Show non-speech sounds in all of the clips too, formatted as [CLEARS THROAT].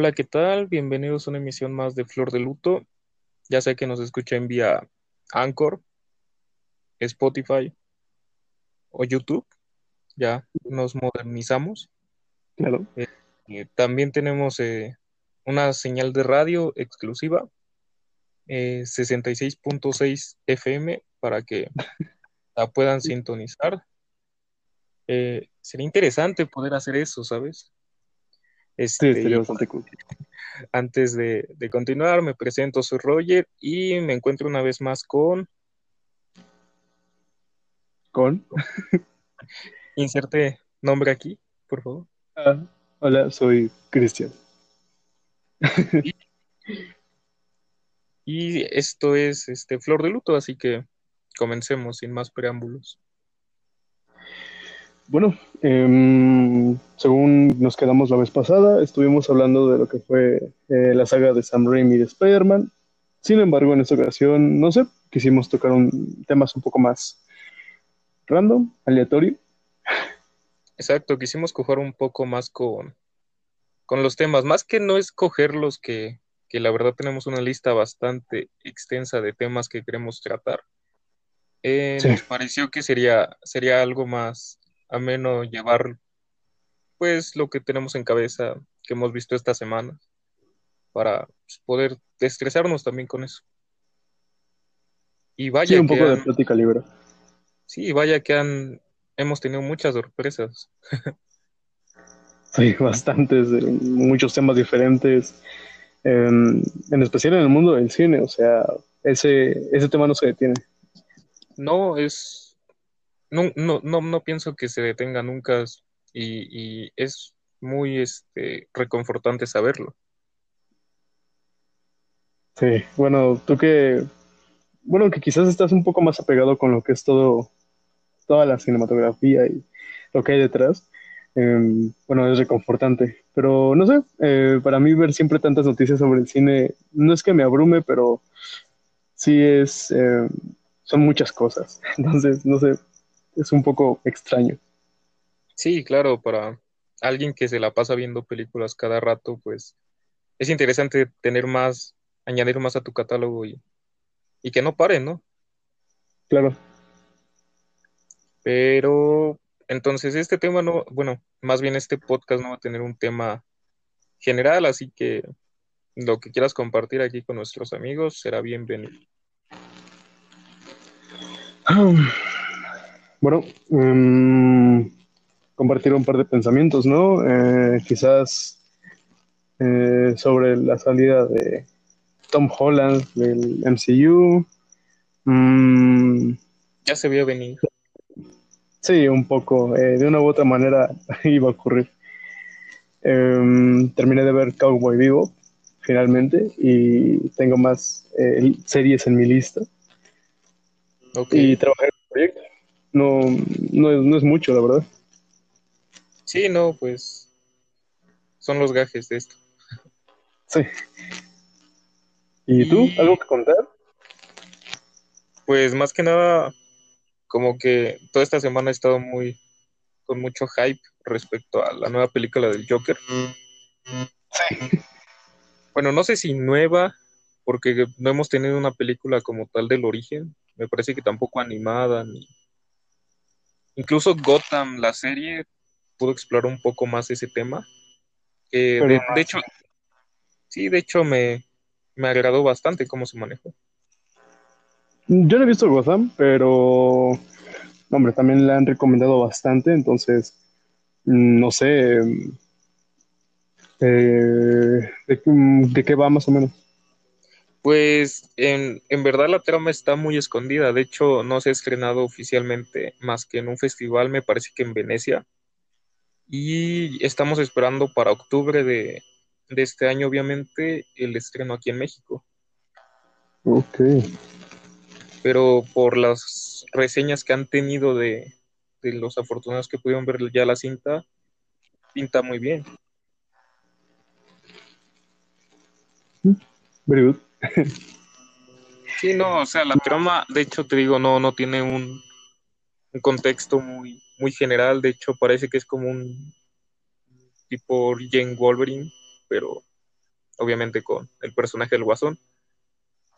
Hola, ¿qué tal? Bienvenidos a una emisión más de Flor de Luto. Ya sé que nos escucha en vía Anchor, Spotify o YouTube. Ya nos modernizamos. Claro. Eh, eh, también tenemos eh, una señal de radio exclusiva, 66.6 FM, para que [LAUGHS] la puedan sintonizar. sería interesante poder hacer eso, ¿sabes? Este, sí, estaría bastante cool. [LAUGHS] Antes de, de, continuar, me presento, soy Roger y me encuentro una vez más con. ¿Con? [LAUGHS] Inserte nombre aquí, por favor. Ah, hola, soy Cristian. y, [LAUGHS] y esto es este Flor de Luto, así que comencemos sin más preámbulos. Bueno, eh, según nos quedamos la vez pasada, estuvimos hablando de lo que fue eh, la saga de Sam Raimi de Spider-Man. Sin embargo, en esta ocasión, no sé, quisimos tocar un temas un poco más random, aleatorio. Exacto, quisimos coger un poco más con, con los temas, más que no escogerlos, que, que la verdad tenemos una lista bastante extensa de temas que queremos tratar. Eh, sí. Nos pareció que sería, sería algo más ameno llevar pues lo que tenemos en cabeza que hemos visto esta semana para pues, poder estresarnos también con eso. Y vaya sí, un que poco han, de plática libre. Sí, vaya que han hemos tenido muchas sorpresas. sí, [LAUGHS] bastantes, muchos temas diferentes, en, en especial en el mundo del cine, o sea, ese, ese tema no se detiene. No, es no, no, no, no pienso que se detenga nunca y, es muy este, reconfortante saberlo. Sí, bueno, tú que, bueno, que quizás estás un poco más apegado con lo que es todo, toda la cinematografía y lo que hay detrás, eh, bueno, es reconfortante. Pero no sé, eh, para mí ver siempre tantas noticias sobre el cine no es que me abrume, pero sí es, eh, son muchas cosas. [LAUGHS] Entonces, no sé, es un poco extraño. Sí, claro, para alguien que se la pasa viendo películas cada rato, pues es interesante tener más, añadir más a tu catálogo y, y que no pare, ¿no? Claro. Pero entonces este tema no, bueno, más bien este podcast no va a tener un tema general, así que lo que quieras compartir aquí con nuestros amigos será bienvenido. Bueno, um, compartir un par de pensamientos, ¿no? Eh, quizás eh, sobre la salida de Tom Holland del MCU. Um, ya se vio venir. Sí, un poco. Eh, de una u otra manera [LAUGHS] iba a ocurrir. Um, terminé de ver Cowboy Vivo, finalmente, y tengo más eh, series en mi lista. Okay. Y trabajé no, no, es, no es mucho, la verdad. Sí, no, pues son los gajes de esto. Sí. ¿Y, ¿Y tú? ¿Algo que contar? Pues más que nada, como que toda esta semana he estado muy con mucho hype respecto a la nueva película del Joker. Sí. Bueno, no sé si nueva, porque no hemos tenido una película como tal del origen. Me parece que tampoco animada ni Incluso Gotham, la serie, pudo explorar un poco más ese tema. Eh, de, de, hecho, sí, de hecho me, me agradó bastante cómo se manejó. Yo no he visto Gotham, pero, hombre, también la han recomendado bastante, entonces, no sé, eh, de, de qué va más o menos. Pues en, en, verdad la trama está muy escondida. De hecho, no se ha estrenado oficialmente más que en un festival, me parece que en Venecia. Y estamos esperando para octubre de, de este año, obviamente, el estreno aquí en México. Ok. Pero por las reseñas que han tenido de, de los afortunados que pudieron ver ya la cinta, pinta muy bien. Very good. Sí, no, o sea, la trama, de hecho, te digo, no, no tiene un, un contexto muy, muy general. De hecho, parece que es como un tipo Jane Wolverine, pero obviamente con el personaje del Guasón.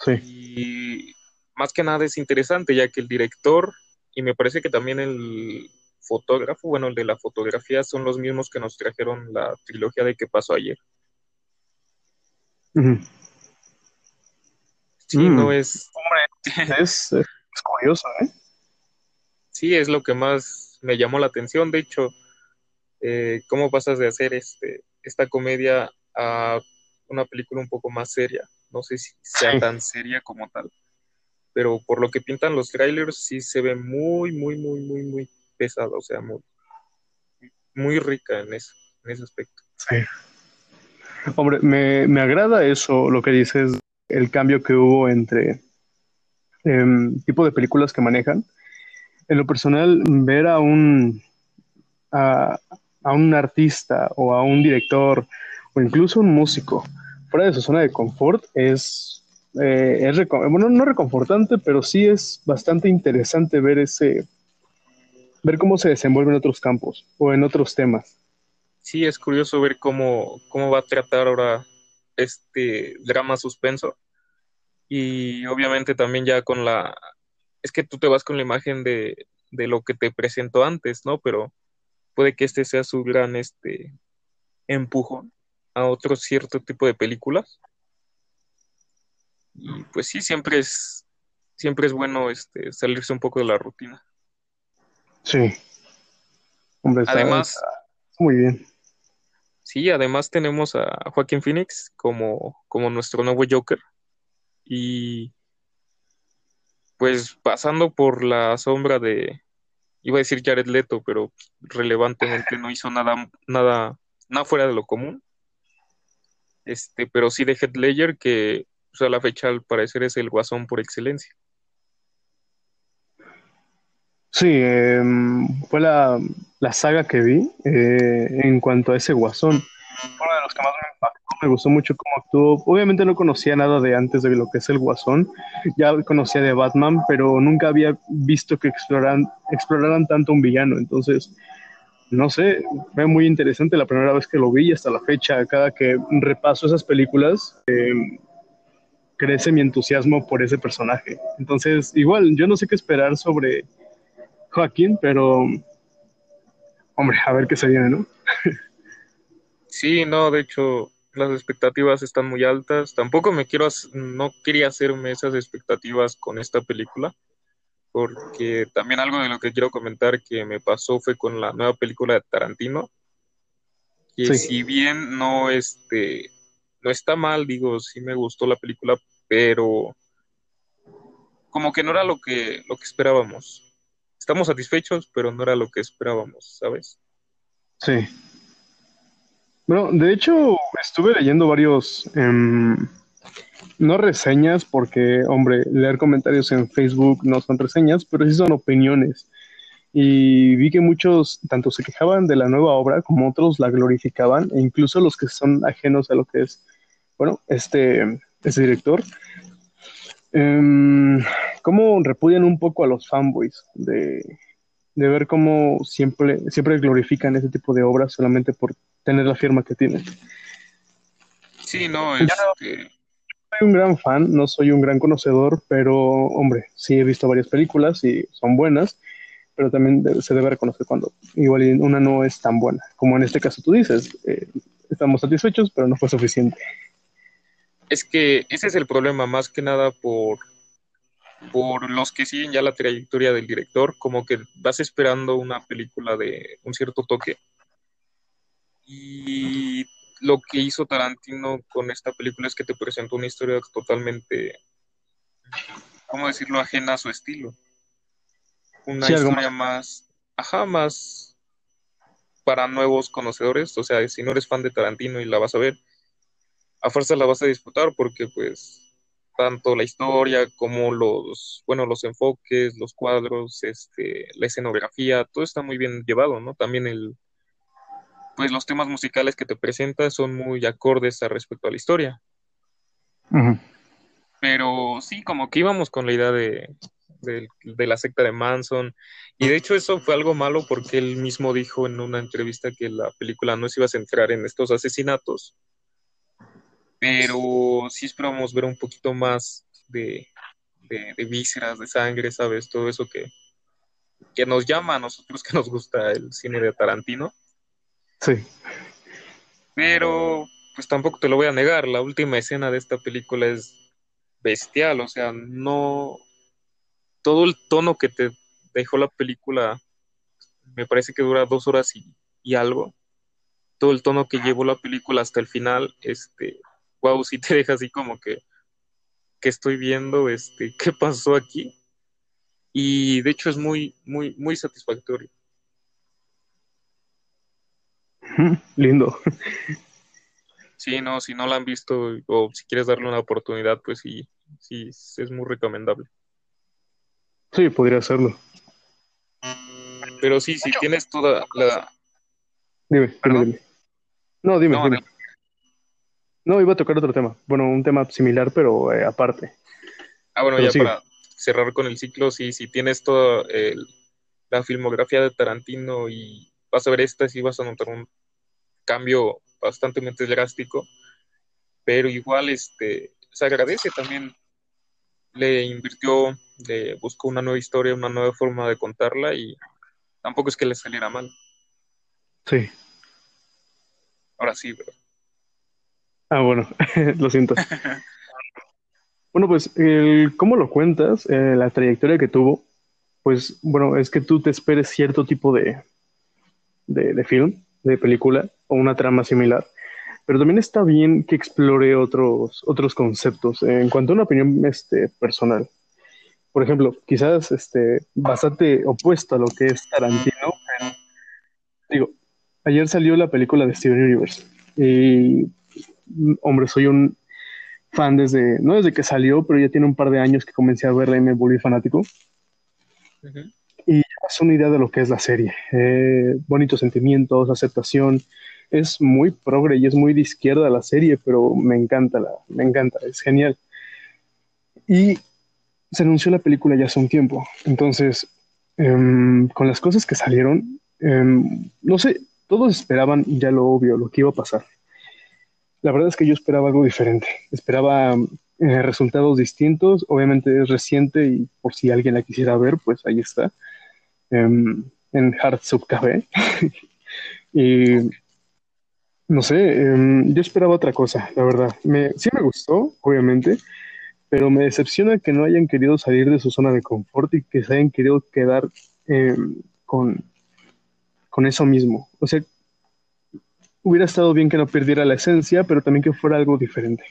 Sí. Y más que nada es interesante, ya que el director, y me parece que también el fotógrafo, bueno, el de la fotografía, son los mismos que nos trajeron la trilogía de qué pasó ayer. Sí, no Mm. es, [LAUGHS] Es, es curioso, ¿eh? sí, es lo que más me llamó la atención. De hecho, eh, cómo pasas de hacer este, esta comedia a una película un poco más seria. No sé si sea Sí. tan seria como tal, pero por lo que pintan los trailers, sí se ve muy, muy, muy, muy, muy pesada, o sea, muy, muy rica en eso, en ese aspecto. Sí. Hombre, me, me agrada eso, lo que dices, el cambio que hubo entre em, tipo de películas que manejan. En lo personal, ver a un, a, a un artista o a un director o incluso un músico fuera de su zona de confort es, eh, es bueno, no reconfortante, pero sí es bastante interesante ver ese, ver cómo se desenvuelve en otros campos o en otros temas. Sí, es curioso ver cómo, cómo va a tratar ahora este drama suspenso. Y obviamente también ya con la... Es que tú te vas con la imagen de, de lo que te presentó antes, ¿no? Pero puede que este sea su gran este empujón a otro cierto tipo de películas. Y pues sí, siempre es, siempre es bueno este, salirse un poco de la rutina. Sí. Hombre, Además, está muy bien. Sí, además tenemos a Joaquín Phoenix como, como nuestro nuevo Joker. Y pues pasando por la sombra de, iba a decir Jared Leto, pero relevantemente no hizo nada, nada, nada fuera de lo común. Este, pero sí de Heath Ledger, que pues, a la fecha al parecer es el guasón por excelencia. Sí, eh, fue la, la, saga que vi eh, en cuanto a ese guasón. Uno de los que más me impactó, me gustó mucho cómo actuó. Obviamente no conocía nada de antes de lo que es el guasón, ya conocía de Batman, pero nunca había visto que exploraran, exploraran tanto un villano. Entonces, no sé, fue muy interesante la primera vez que lo vi y hasta la fecha, cada que repaso esas películas, eh, crece mi entusiasmo por ese personaje. Entonces, igual, yo no sé qué esperar sobre Joaquín, pero hombre, a ver qué se viene, ¿no? Sí, no, de hecho, las expectativas están muy altas. Tampoco me quiero, no quería hacerme esas expectativas con esta película, porque también algo de lo que quiero comentar que me pasó fue con la nueva película de Tarantino, que sí. si bien no, este, no está mal, digo, sí me gustó la película, pero como que no era lo que, lo que esperábamos estamos satisfechos, pero no era lo que esperábamos, ¿sabes? Sí. Bueno, de hecho, estuve leyendo varios, eh, no reseñas, porque, hombre, leer comentarios en Facebook no son reseñas, pero sí son opiniones. Y vi que muchos tanto se quejaban de la nueva obra como otros la glorificaban, e incluso los que son ajenos a lo que es, bueno, este, este director, Um, cómo repudian un poco a los fanboys de, de, ver cómo siempre, siempre glorifican ese tipo de obras solamente por tener la firma que tienen. Sí, no, es no soy un gran fan, no soy un gran conocedor, pero hombre, sí he visto varias películas y son buenas, pero también se debe reconocer cuando igual una no es tan buena, como en este caso tú dices, eh, estamos satisfechos, pero no fue suficiente es que ese es el problema, más que nada por, por los que siguen ya la trayectoria del director, como que vas esperando una película de un cierto toque. Y lo que hizo Tarantino con esta película es que te presentó una historia totalmente, ¿cómo decirlo?, ajena a su estilo. Una sí, historia más, ajá, más para nuevos conocedores, o sea, si no eres fan de Tarantino y la vas a ver, a fuerza la vas a disfrutar porque pues tanto la historia como los, bueno, los enfoques, los cuadros, este, la escenografía, todo está muy bien llevado, ¿no? También el, pues los temas musicales que te presenta son muy acordes a respecto a la historia. Uh -huh. Pero sí, como que íbamos con la idea de, de, de, la secta de Manson. Y de hecho eso fue algo malo porque él mismo dijo en una entrevista que la película no se iba a centrar en estos asesinatos, pero sí esperábamos ver un poquito más de, de, vísceras, de sangre, ¿sabes? Todo eso que, que nos llama a nosotros que nos gusta el cine de Tarantino. Sí. Pero, pues tampoco te lo voy a negar, la última escena de esta película es bestial, o sea, no... Todo el tono que te dejó la película, me parece que dura dos horas y, y algo. Todo el tono que llevó la película hasta el final, este, wow, sí te deja así como que, que estoy viendo, este, qué pasó aquí. Y de hecho es muy, muy, muy satisfactorio. Lindo. Sí, no, si no la han visto o si quieres darle una oportunidad, pues sí, sí, es muy recomendable. Sí, podría hacerlo. Pero sí, si tienes toda la... Dime, dime, No, dime, dime. No, iba a tocar otro tema. Bueno, un tema similar, pero eh, aparte. Ah, bueno, ya para cerrar con el ciclo, sí, si tienes toda la filmografía de Tarantino y vas a ver esta, sí vas a notar un cambio bastante drástico, pero igual este, se agradece también. Le invirtió, le buscó una nueva historia, una nueva forma de contarla y tampoco es que le saliera mal. Sí. Ahora sí, pero Ah, bueno, [LAUGHS] lo siento. [LAUGHS] bueno, pues, ¿cómo lo cuentas? Eh, la trayectoria que tuvo, pues, bueno, es que tú te esperes cierto tipo de, de, film, de película, o una trama similar, pero también está bien que explore otros, otros conceptos en cuanto a una opinión este, personal. Por ejemplo, quizás este, bastante opuesto a lo que es Tarantino, digo, ayer salió la película de Steven Universe y hombre, soy un fan desde, no desde que salió, pero ya tiene un par de años que comencé a verla y me volví fanático. Y es una idea de lo que es la serie. Eh, bonitos sentimientos, aceptación. Es muy progre y es muy de izquierda la serie, pero me encanta, la, me encanta, es genial. Y se anunció la película ya hace un tiempo. Entonces, em, con las cosas que salieron, em, no sé, todos esperaban ya lo obvio, lo que iba a pasar. La verdad es que yo esperaba algo diferente. Esperaba eh, resultados distintos. Obviamente es reciente y por si alguien la quisiera ver, pues ahí está. Em, en Hard Sub Café. y no sé, em, yo esperaba otra cosa, la verdad. Sí me gustó, obviamente, pero me decepciona que no hayan querido salir de su zona de confort y que se hayan querido quedar em, con, con eso mismo. O sea, hubiera estado bien que no perdiera la esencia, pero también que fuera algo diferente.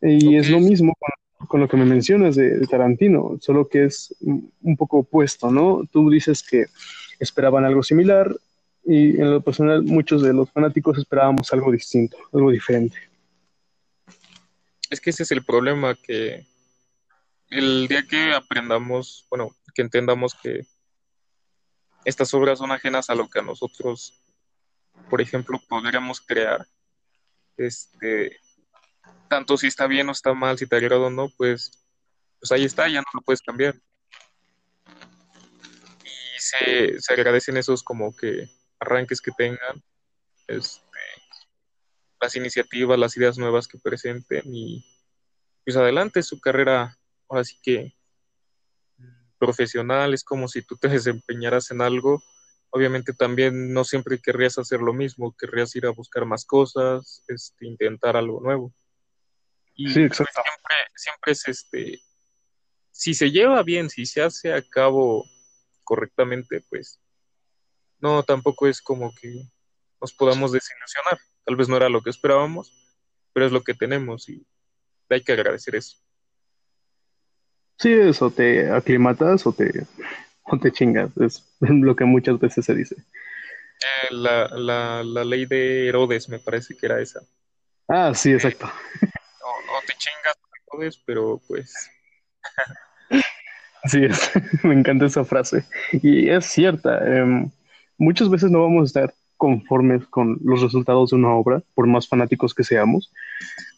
Y es lo mismo con, lo que me mencionas de, Tarantino, solo que es un poco opuesto, ¿no? Tú dices que esperaban algo similar y en lo personal muchos de los fanáticos esperábamos algo distinto, algo diferente. Es que ese es el problema, que el día que aprendamos, bueno, que entendamos que estas obras son ajenas a lo que a nosotros por ejemplo, podríamos crear, este, tanto si está bien o está mal, si te agrada o no, pues, pues ahí está, ya no lo puedes cambiar. Y se, se agradecen esos como que arranques que tengan, este, las iniciativas, las ideas nuevas que presenten y pues adelante su carrera, ahora sí que profesional, es como si tú te [LAUGHS] desempeñaras en algo obviamente también no siempre querrías hacer lo mismo, querrías ir a buscar más cosas, este, intentar algo nuevo. Y sí, exacto. siempre, siempre es este, si se lleva bien, si se hace a cabo correctamente, pues no, tampoco es como que nos podamos desilusionar. Tal vez no era lo que esperábamos, pero es lo que tenemos y hay que agradecer eso. Sí, eso te aclimatas o te [LAUGHS] o te chingas, es [LAUGHS] lo que muchas veces se dice. Eh, la, la, la, ley de Herodes me parece que era esa. Ah, sí, exacto. O, te chingas Herodes, pero pues... [LAUGHS] Así es, me encanta esa frase. Y es cierta, em, muchas veces no vamos a estar conformes con los resultados de una obra, por más fanáticos que seamos,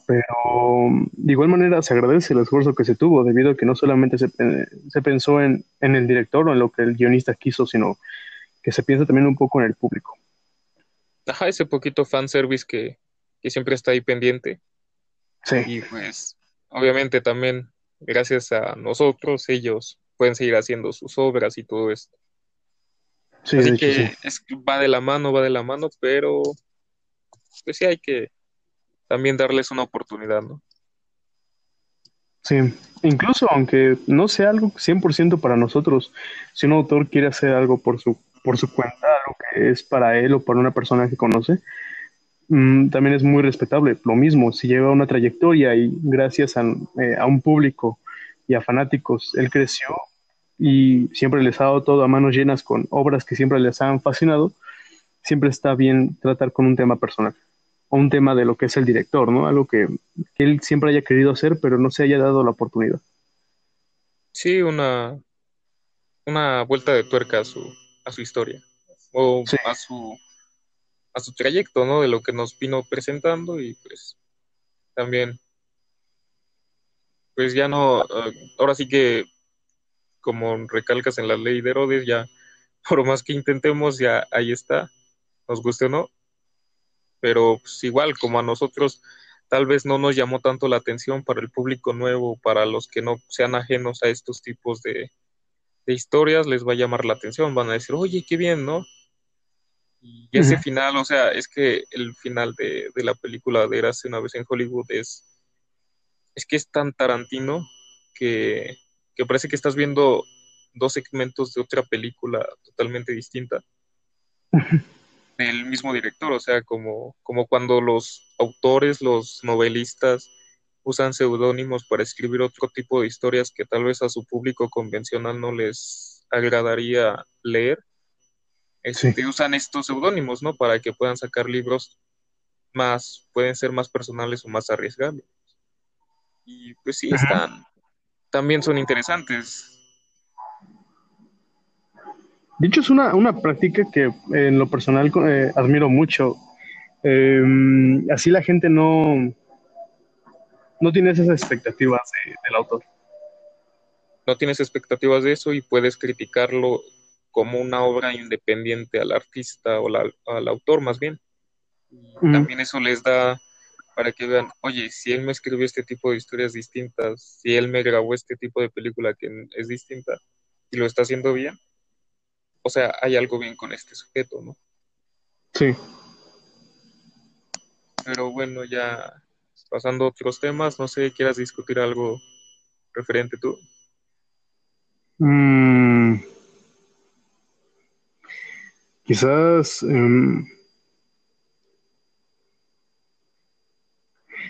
pero de igual manera se agradece el esfuerzo que se tuvo, debido a que no solamente se, se pensó en, en, el director o en lo que el guionista quiso, sino que se piensa también un poco en el público. Ajá, ese poquito fanservice que, que siempre está ahí pendiente. Sí. Y pues, obviamente también, gracias a nosotros, ellos pueden seguir haciendo sus obras y todo esto. Sí, Así hecho, que sí. es, va de la mano, va de la mano, pero pues sí hay que también darles una oportunidad, ¿no? Sí, incluso aunque no sea algo 100% para nosotros, si un autor quiere hacer algo por su, por su cuenta, algo que es para él o para una persona que conoce, mm, también es muy respetable. Lo mismo, si lleva una trayectoria y gracias a, eh, a un público y a fanáticos, él creció y siempre les ha dado todo a manos llenas con obras que siempre les han fascinado, siempre está bien tratar con un tema personal o un tema de lo que es el director, ¿no? Algo que, que él siempre haya querido hacer, pero no se haya dado la oportunidad. Sí, una, una vuelta de tuerca a su, a su historia o Sí. a su, a su trayecto, ¿no? De lo que nos vino presentando y pues también, pues ya no, eh, ahora sí que como recalcas en la ley de Herodes, ya [LAUGHS] por más que intentemos, ya ahí está, nos guste o no, pero pues igual como a nosotros tal vez no nos llamó tanto la atención para el público nuevo, para los que no sean ajenos a estos tipos de, de historias, les va a llamar la atención, van a decir, oye, qué bien, ¿no? Y ese final, o sea, es que el final de, de la película de Érase una vez en Hollywood es, es que es tan Tarantino que, que parece que estás viendo dos segmentos de otra película totalmente distinta del mismo director, o sea, como, como cuando los autores, los novelistas usan seudónimos para escribir otro tipo de historias que tal vez a su público convencional no les agradaría leer, Sí. este, usan estos seudónimos, ¿no? Para que puedan sacar libros más, pueden ser más personales o más arriesgables. Y pues sí, están, también son interesantes. De hecho, es una, una práctica que eh, en lo personal eh, admiro mucho. Eh, así la gente no, no tiene esas expectativas de- del autor. No tienes expectativas de eso y puedes criticarlo como una obra independiente al artista o la- al autor más bien. También eso les da para que vean, oye, si él me escribió este tipo de historias distintas, si él me grabó este tipo de película que es distinta y lo está haciendo bien, o sea, hay algo bien con este sujeto, ¿no? Sí. Pero bueno, ya pasando a otros temas, no sé, quieras discutir algo referente tú. Mm, quizás. em,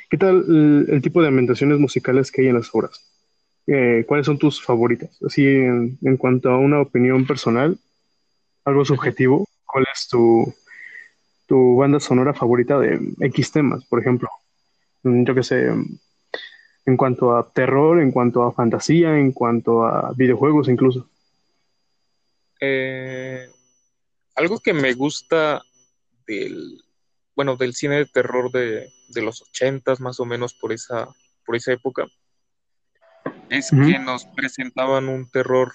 ¿qué tal el, el tipo de ambientaciones musicales que hay en las obras? Eh, ¿cuáles son tus favoritas? Así, en, en cuanto a una opinión personal, algo subjetivo, ¿cuál es tu, tu banda sonora favorita de X temas, por ejemplo? Mm, Yo qué sé, em, en cuanto a terror, en cuanto a fantasía, en cuanto a videojuegos incluso. Eh, algo que me gusta del, bueno, del cine de terror de, de los ochentas, más o menos por esa, por esa época, es que nos presentaban un terror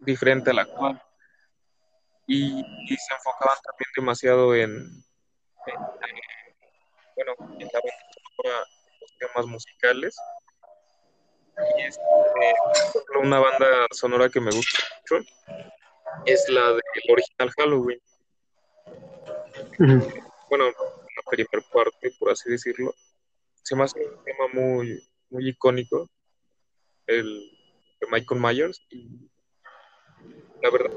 diferente al actual y, y se enfocaban también demasiado en, en, bueno, en la banda los temas musicales. Y este, una banda sonora que me gusta mucho es la del original Halloween. Bueno, la primera parte, por así decirlo. Se me hace un tema muy, muy icónico, el de Michael Myers. Y la verdad,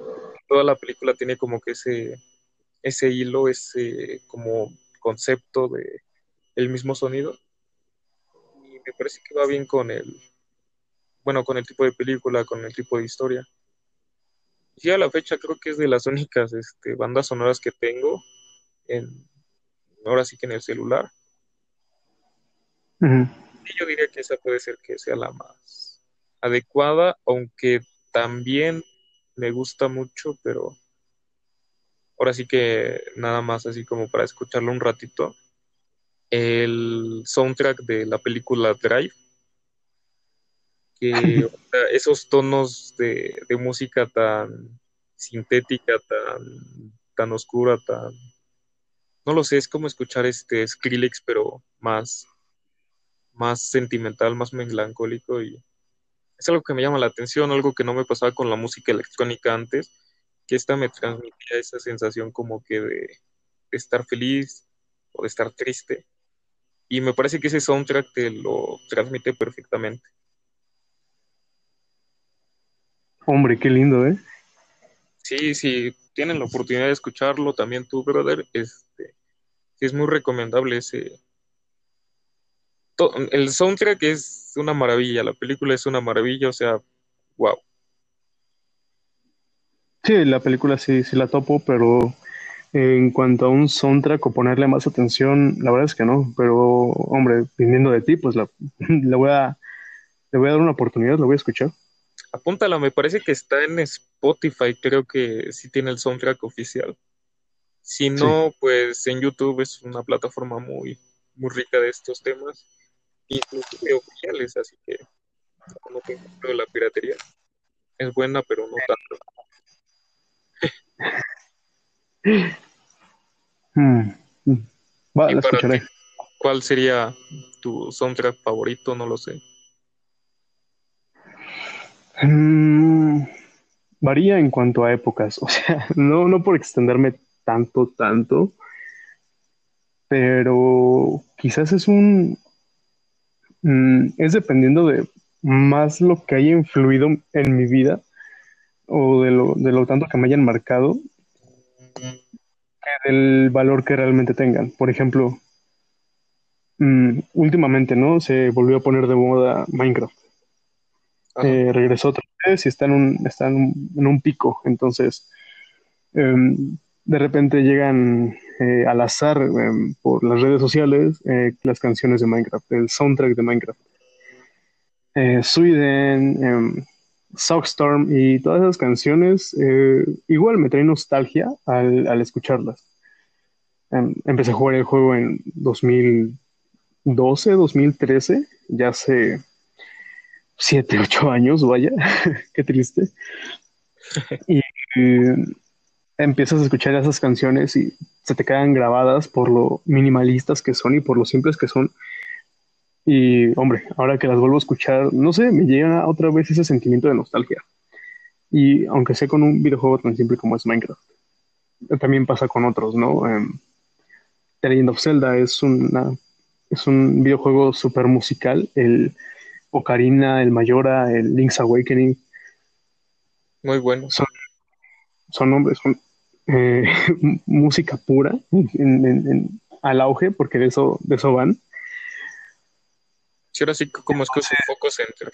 toda la película tiene como que ese, ese hilo, ese como concepto de el mismo sonido. Y me parece que va bien con el, bueno, con el tipo de película, con el tipo de historia. Y a la fecha creo que es de las únicas este, bandas sonoras que tengo en, ahora sí que en el celular. Y yo diría que esa puede ser que sea la más adecuada, aunque también me gusta mucho, pero ahora sí que nada más así como para escucharlo un ratito. El soundtrack de la película Drive, que [LAUGHS] esos tonos de, de música tan sintética, tan, tan oscura, tan, no lo sé, es como escuchar este Skrillex, pero más, más sentimental, más melancólico y es algo que me llama la atención, algo que no me pasaba con la música electrónica antes, que esta me transmitía esa sensación como que de, estar feliz o de estar triste. Y me parece que ese soundtrack te lo transmite perfectamente. Hombre, qué lindo, ¿eh? Sí, sí, tienen la oportunidad de escucharlo también tú, brother, este, es muy recomendable ese... El soundtrack es una maravilla, la película es una maravilla, o sea, wow. Sí, la película sí, sí la topo, pero en cuanto a un soundtrack o ponerle más atención, la verdad es que no. Pero, hombre, viniendo de ti, pues la, [LAUGHS] voy a, le voy a dar una oportunidad, la voy a escuchar. Apúntala, me parece que está en Spotify, creo que sí tiene el soundtrack oficial. Si no, pues en YouTube es una plataforma muy, muy rica de estos temas, inclusive oficiales, así que no tengo la piratería. Es buena, pero no tanto. Hmm. Escucharé. ¿Cuál sería tu soundtrack favorito? No lo sé. Hmm. varía en cuanto a épocas, o sea, [LAUGHS] no, no por extenderme tanto, tanto, pero quizás es un, mm, es dependiendo de más lo que haya influido en mi vida o de lo, de lo tanto que me hayan marcado que del valor que realmente tengan. Por ejemplo, mm, últimamente, ¿no? Se volvió a poner de moda Minecraft. Eh, regresó otra vez y está en un, está en un, pico. Entonces, em, de repente llegan eh, al azar em, por las redes sociales eh, las canciones de Minecraft, el soundtrack de Minecraft. Sweden, em, Sockstorm y todas esas canciones eh, igual me traen nostalgia al, escucharlas. Em, empecé a jugar el juego en 2012, 2013, ya hace 7, 8 años, vaya, [LAUGHS] qué triste. [LAUGHS] Y empiezas a escuchar esas canciones y se te quedan grabadas por lo minimalistas que son y por lo simples que son y hombre, ahora que las vuelvo a escuchar, no sé, me llega otra vez ese sentimiento de nostalgia. Y aunque sea con un videojuego tan simple como es Minecraft, también pasa con otros, ¿no? Um, The Legend of Zelda es, una, es un videojuego súper musical. El Ocarina, el Mayora, el Link's Awakening. Muy bueno. Son, son hombres, son eh, [LAUGHS] música pura al auge, porque de eso, de eso van. Sí, ahora sí como es que es un foco center.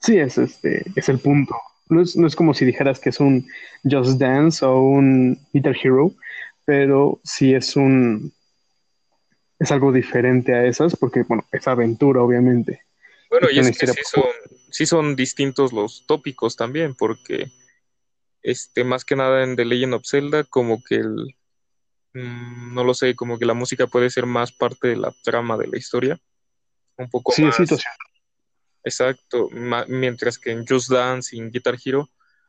Sí, es, este, es el punto. No es, no es como si dijeras que es un Just Dance o un Guitar Hero, pero sí es un es algo diferente a esas, porque bueno, es aventura, obviamente. Bueno, y es que sí son, sí son distintos los tópicos también, porque este, más que nada en The Legend of Zelda, como que el mm, no lo sé, como que la música puede ser más parte de la trama de la historia un poco sí, más. situación. Exacto, mientras que en Just Dance y en Guitar Hero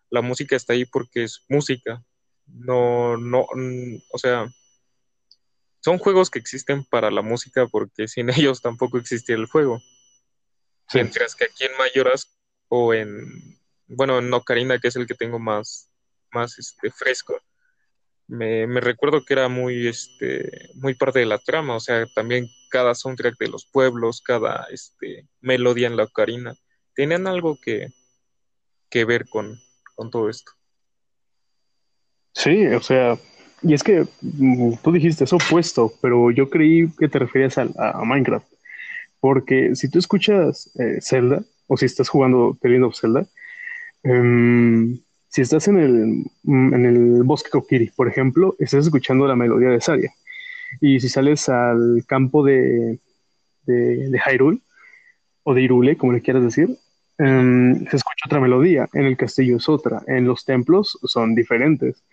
la música está ahí porque es música. No, no, o sea, son juegos que existen para la música porque sin [LAUGHS] ellos tampoco existía el juego. Mientras que aquí en Mayoras o en, bueno, en Ocarina, que es el que tengo más, más este, fresco, me, me, recuerdo que era muy, este, muy parte de la trama, o sea, también cada soundtrack de los pueblos, cada este, melodía en la ocarina, tenían algo que, que ver con, con todo esto. Sí, o sea, y es que mm, tú dijiste eso opuesto, pero yo creí que te referías a, a Minecraft, porque si tú escuchas eh, Zelda, o si estás jugando The Legend of Zelda, um, si estás en el, mm, en el bosque Kokiri, por ejemplo, estás escuchando la melodía de Saria. Y si sales al campo de, de, de Hyrule, o de Irule, como le quieras decir, em, se escucha otra melodía. En el castillo es otra. En los templos son diferentes.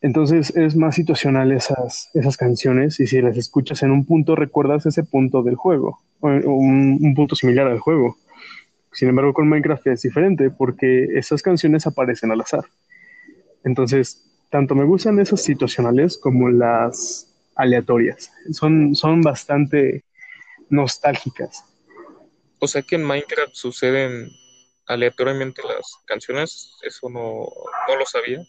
Entonces es más situacional esas, esas canciones y si las escuchas en un punto recuerdas ese punto del juego, o un, un punto similar al juego. Sin embargo, con Minecraft es diferente porque esas canciones aparecen al azar. Entonces, tanto me gustan esas situacionales como las aleatorias. Son, son bastante nostálgicas. O sea que en Minecraft suceden aleatoriamente las canciones, eso no, no lo sabía.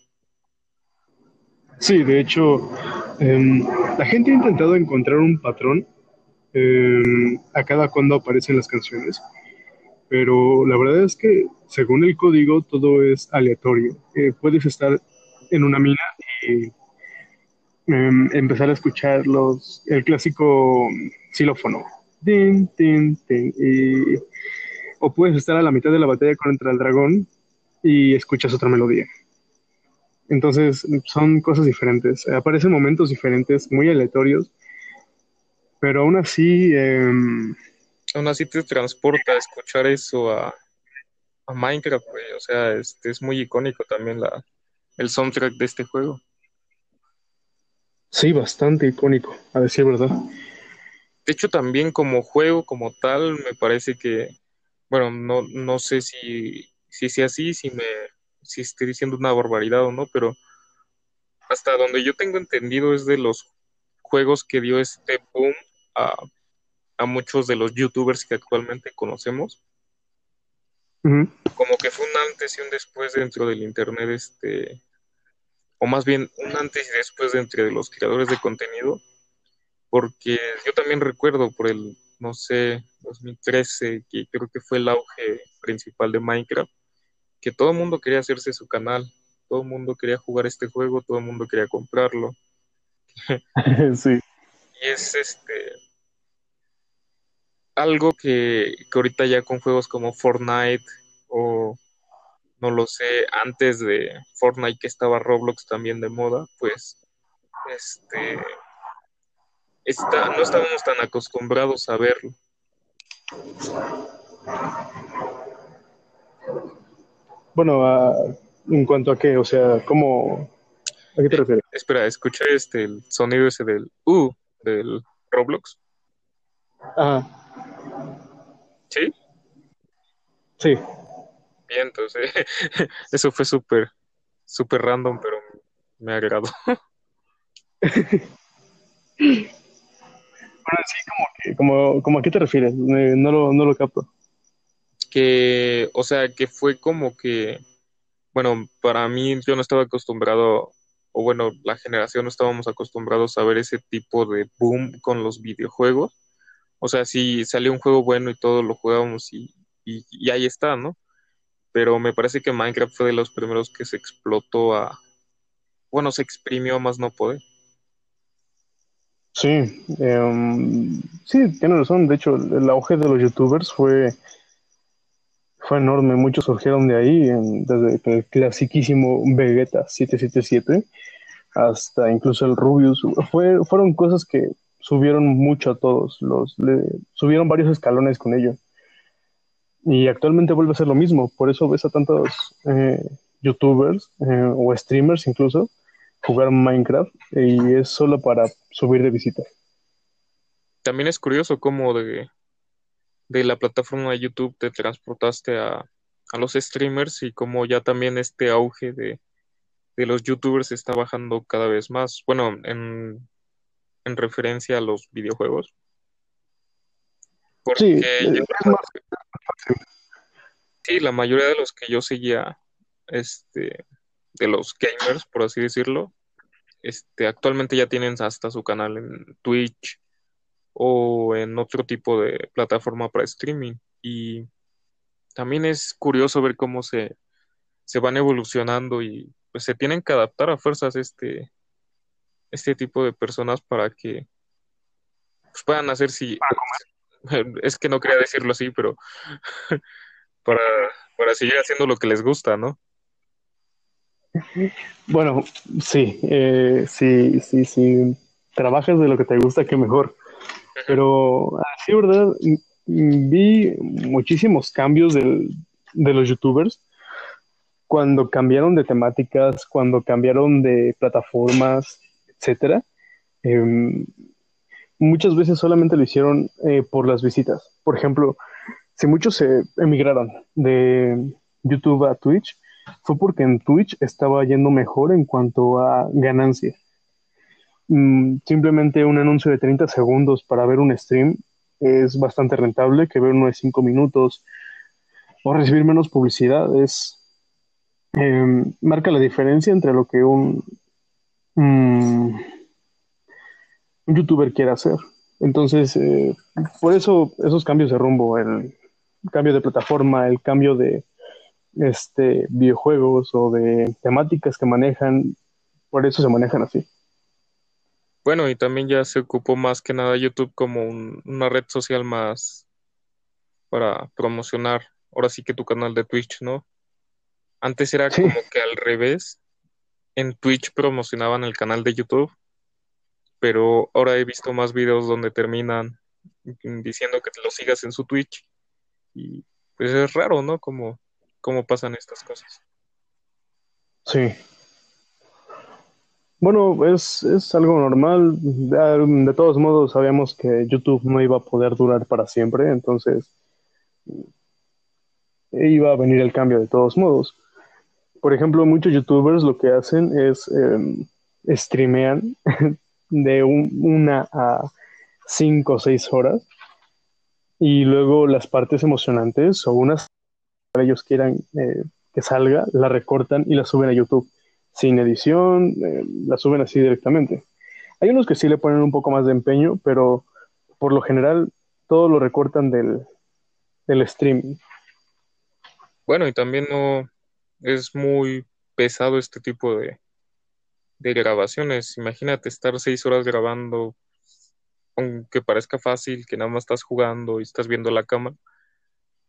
Sí, de hecho, em, la gente ha intentado encontrar un patrón em, a cada cuando aparecen las canciones, pero la verdad es que según el código todo es aleatorio. Eh, puedes estar en una mina y em, empezar a escuchar los, el clásico xilófono. o puedes estar a la mitad de la batalla contra el dragón y escuchas otra melodía. Entonces son cosas diferentes. Aparecen momentos diferentes, muy aleatorios, pero aún así... Em, aún así te transporta a escuchar eso a, a Minecraft, O sea, este es muy icónico también la, el soundtrack de este juego. Sí, bastante icónico, a decir verdad. De hecho, también como juego, como tal, me parece que, bueno, no, no sé si, si sea así, si me si estoy diciendo una barbaridad o no, pero hasta donde yo tengo entendido es de los juegos que dio este boom a, a muchos de los youtubers que actualmente conocemos. Como que fue un antes y un después dentro del internet, este, o más bien un antes y después dentro de los creadores de contenido, porque yo también recuerdo por el, no sé, 2013, que creo que fue el auge principal de Minecraft, que todo el mundo quería hacerse su canal, todo el mundo quería jugar este juego, todo el mundo quería comprarlo. [LAUGHS] sí. Y es este algo que, que ahorita ya con juegos como Fortnite o no lo sé, antes de Fortnite que estaba Roblox también de moda, pues este está, no estábamos tan acostumbrados a verlo. Bueno, en cuanto a qué, o sea, ¿cómo? ¿A qué te refieres? espera, escuché este, el sonido ese del U, del Roblox. Ajá. ¿Sí? Sí. Bien, entonces, [LAUGHS] eso fue súper, súper random, pero me agradó. [LAUGHS] bueno, sí, como que, como, como a qué te refieres, no lo, no lo capto que, o sea, que fue como que, bueno, para mí yo no estaba acostumbrado, o bueno, la generación no estábamos acostumbrados a ver ese tipo de boom con los videojuegos. O sea, si salió un juego bueno y todos lo jugábamos y, y, ahí está, ¿no? Pero me parece que Minecraft fue de los primeros que se explotó a, bueno, se exprimió más no poder. Sí, em, sí, tiene razón. De hecho, el auge de los youtubers fue fue enorme, muchos surgieron de ahí, desde el clasiquísimo Vegeta 777 hasta incluso el Rubius. Fue, fueron cosas que subieron mucho a todos, los, subieron varios escalones con ello. Y actualmente vuelve a ser lo mismo, por eso ves a tantos eh, youtubers eh, o streamers incluso jugar Minecraft y es solo para subir de visita. También es curioso cómo de, de la plataforma de YouTube te transportaste a, los streamers y como ya también este auge de, los youtubers está bajando cada vez más, bueno, en, en referencia a los videojuegos. Porque sí, la mayoría de los que yo seguía, este, de los gamers, por así decirlo, este, actualmente ya tienen hasta su canal en Twitch, o en otro tipo de plataforma para streaming. Y también es curioso ver cómo se, se van evolucionando y pues se tienen que adaptar a fuerzas este, este tipo de personas para que pues, puedan hacer si [LAUGHS] es que no quería decirlo así, pero [LAUGHS] para, para seguir haciendo lo que les gusta, ¿no? Bueno, sí, eh, sí, sí, sí. Trabajas de lo que te gusta, que mejor. Pero sí, ¿verdad? Vi muchísimos cambios de los youtubers cuando cambiaron de temáticas, cuando cambiaron de plataformas, etcétera. Em, muchas veces solamente lo hicieron eh, por las visitas. Por ejemplo, si muchos se emigraron de YouTube a Twitch, fue porque en Twitch estaba yendo mejor en cuanto a ganancia. Mm, simplemente un anuncio de 30 segundos para ver un stream es bastante rentable que ver uno de 5 minutos o recibir menos publicidad. Es, em, marca la diferencia entre lo que un, mm, un youtuber quiere hacer. Entonces, eh, por eso esos cambios de rumbo, el cambio de plataforma, el cambio de este, videojuegos o de temáticas que manejan, por eso se manejan así. Bueno, y también ya se ocupó más que nada YouTube como una red social más para promocionar, ahora sí que tu canal de Twitch, ¿no? Antes era como que al revés, en Twitch promocionaban el canal de YouTube, pero ahora he visto más videos donde terminan diciendo que te lo sigas en su Twitch y pues es raro, ¿no? Como cómo pasan estas cosas. Sí. Bueno, es, algo normal. De, todos modos, sabíamos que YouTube no iba a poder durar para siempre, entonces iba a venir el cambio de todos modos. Por ejemplo, muchos youtubers lo que hacen es eh, streamean [LAUGHS] de una a cinco o seis horas y luego las partes emocionantes o unas ellos quieran eh, que salga, la recortan y la suben a YouTube. Sin edición, eh, la suben así directamente. Hay unos que sí le ponen un poco más de empeño, pero por lo general todo lo recortan del, del streaming. Bueno, y también no es muy pesado este tipo de, de grabaciones. Imagínate estar seis horas grabando, aunque parezca fácil, que nada más estás jugando y estás viendo la cámara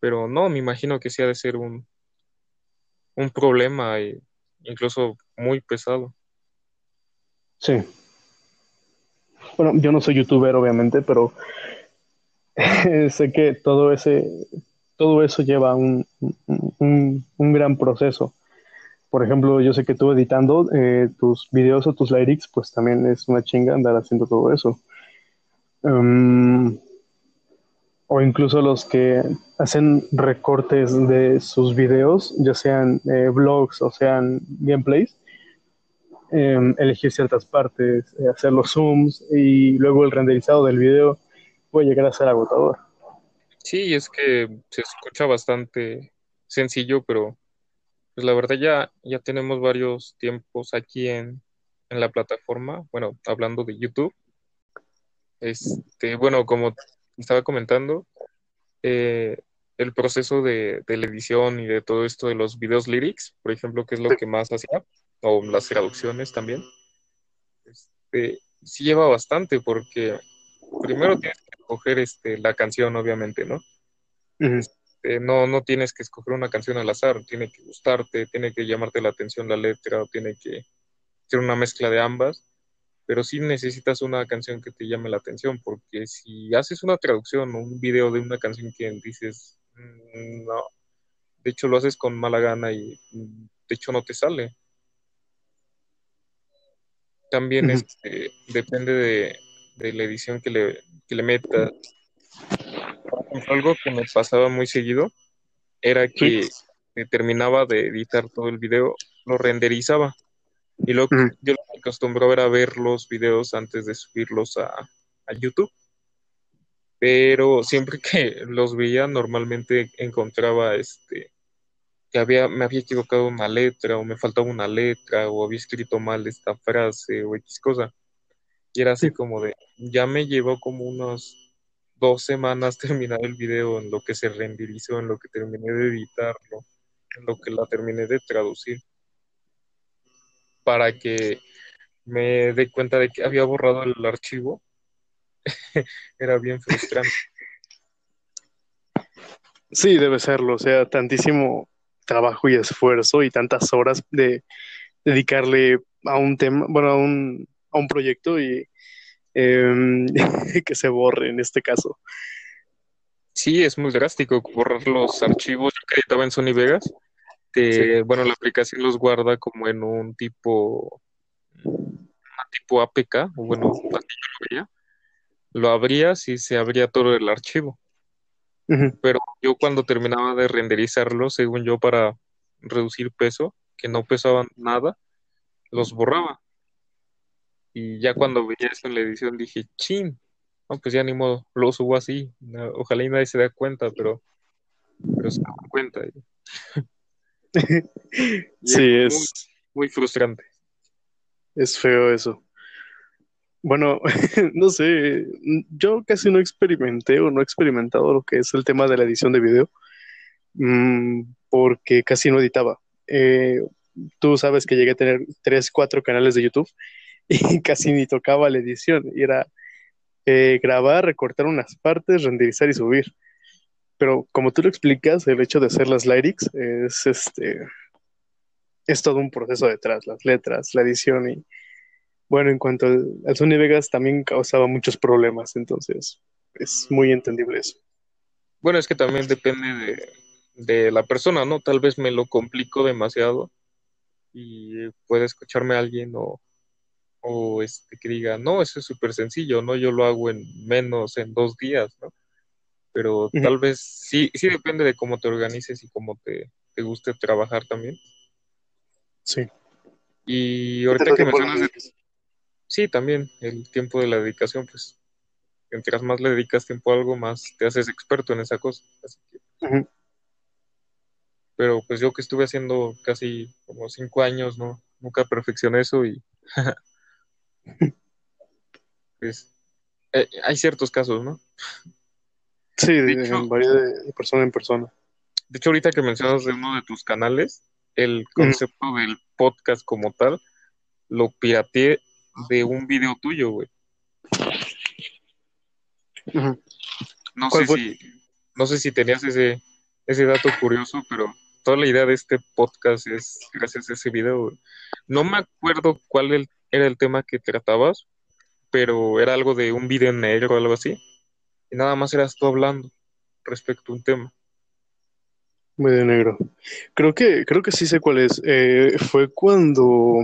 pero no, me imagino que sí ha de ser un, un problema e incluso muy pesado. Sí. Bueno, yo no soy youtuber, obviamente, pero [LAUGHS] sé que todo ese, todo eso lleva un, un, un, gran proceso. Por ejemplo, yo sé que tú editando eh, tus videos o tus lyrics, pues también es una chinga andar haciendo todo eso. Um, o incluso los que hacen recortes de sus videos, ya sean eh, vlogs o sean gameplays, em, elegir ciertas partes, eh, hacer los zooms y luego el renderizado del video puede llegar a ser agotador. Sí, es que se escucha bastante sencillo, pero pues la verdad ya, ya tenemos varios tiempos aquí en, en la plataforma, bueno, hablando de YouTube. Este, bueno, como estaba comentando, eh, el proceso de, la edición y de todo esto de los videos lyrics, por ejemplo, que es lo que más hacía, o las traducciones también, este, sí lleva bastante porque primero tienes que escoger este, la canción, obviamente, ¿no? Este, no, no tienes que escoger una canción al azar, tiene que gustarte, tiene que llamarte la atención la letra, o tiene que ser una mezcla de ambas pero sí necesitas una canción que te llame la atención, porque si haces una traducción o un video de una canción que dices, mm, no, de hecho lo haces con mala gana y mm, de hecho no te sale. También este, depende de, la edición que le, que le metas. Algo que me pasaba muy seguido era que terminaba de editar todo el video, lo renderizaba y luego yo me acostumbro a ver los videos antes de subirlos a, YouTube. Pero siempre que [LAUGHS] los veía, normalmente encontraba este que había, me había equivocado una letra, o me faltaba una letra, o había escrito mal esta frase, o X cosa. Y era así como de, ya me llevó como unos dos semanas [LAUGHS] terminar el video en lo que se renderizó, en lo que terminé de editarlo, en lo que la terminé de traducir para que me dé cuenta de que había borrado el archivo. [LAUGHS] Era bien frustrante. Sí, debe serlo. O sea, tantísimo trabajo y esfuerzo y tantas horas de dedicarle a un tema, bueno, a un, a un proyecto y em, [LAUGHS] que se borre en este caso. Sí, es muy drástico borrar los archivos. Yo que en Sony Vegas bueno, la aplicación los guarda como en un tipo, tipo APK, o bueno, lo lo abrías y se abría todo el archivo. Pero yo cuando terminaba de renderizarlo, según yo, para reducir peso, que no pesaban nada, los borraba. Y ya cuando veía eso en la edición dije, chin, no, pues ya ni modo, lo subo así. ojalá y nadie se dé cuenta, pero, pero se da cuenta. [LAUGHS] sí, es, muy frustrante. Es feo eso. Bueno, [LAUGHS] no sé, yo casi no experimenté o no he experimentado lo que es el tema de la edición de video, mm, porque casi no editaba. Eh, tú sabes que llegué a tener tres, cuatro canales de YouTube [LAUGHS] y casi ni tocaba la edición. Y era eh, grabar, recortar unas partes, renderizar y subir. Pero como tú lo explicas, el hecho de hacer las lyrics es este es todo un proceso detrás, las letras, la edición y bueno, en cuanto al, Sony Vegas también causaba muchos problemas, entonces es muy entendible eso. Bueno, es que también depende de, la persona, ¿no? Tal vez me lo complico demasiado y puede escucharme alguien o, o este, que diga, no, eso es súper sencillo, ¿no? Yo lo hago en menos, en dos días, ¿no? Pero tal vez sí, sí depende de cómo te organices y cómo te, te guste trabajar también. Sí. Y ahorita que mencionas de, sí, también el tiempo de la dedicación, pues, mientras más le dedicas tiempo a algo, más te haces experto en esa cosa. Pero pues yo que estuve haciendo casi como cinco años, ¿no? Nunca perfeccioné eso y... [LAUGHS] pues, eh, hay ciertos casos, ¿no? Sí, de, de, persona en persona. De hecho, ahorita que mencionas de uno de tus canales, el concepto del podcast como tal, lo pirateé de un video tuyo, güey. No sé si no sé si tenías ese ese dato curioso, pero toda la idea de este podcast es gracias a ese video. No me acuerdo cuál era el tema que tratabas, pero era algo de un video negro o algo así. Y nada más eras tú hablando respecto a un tema. Video negro. Creo que, creo que sí sé cuál es. Eh, fue cuando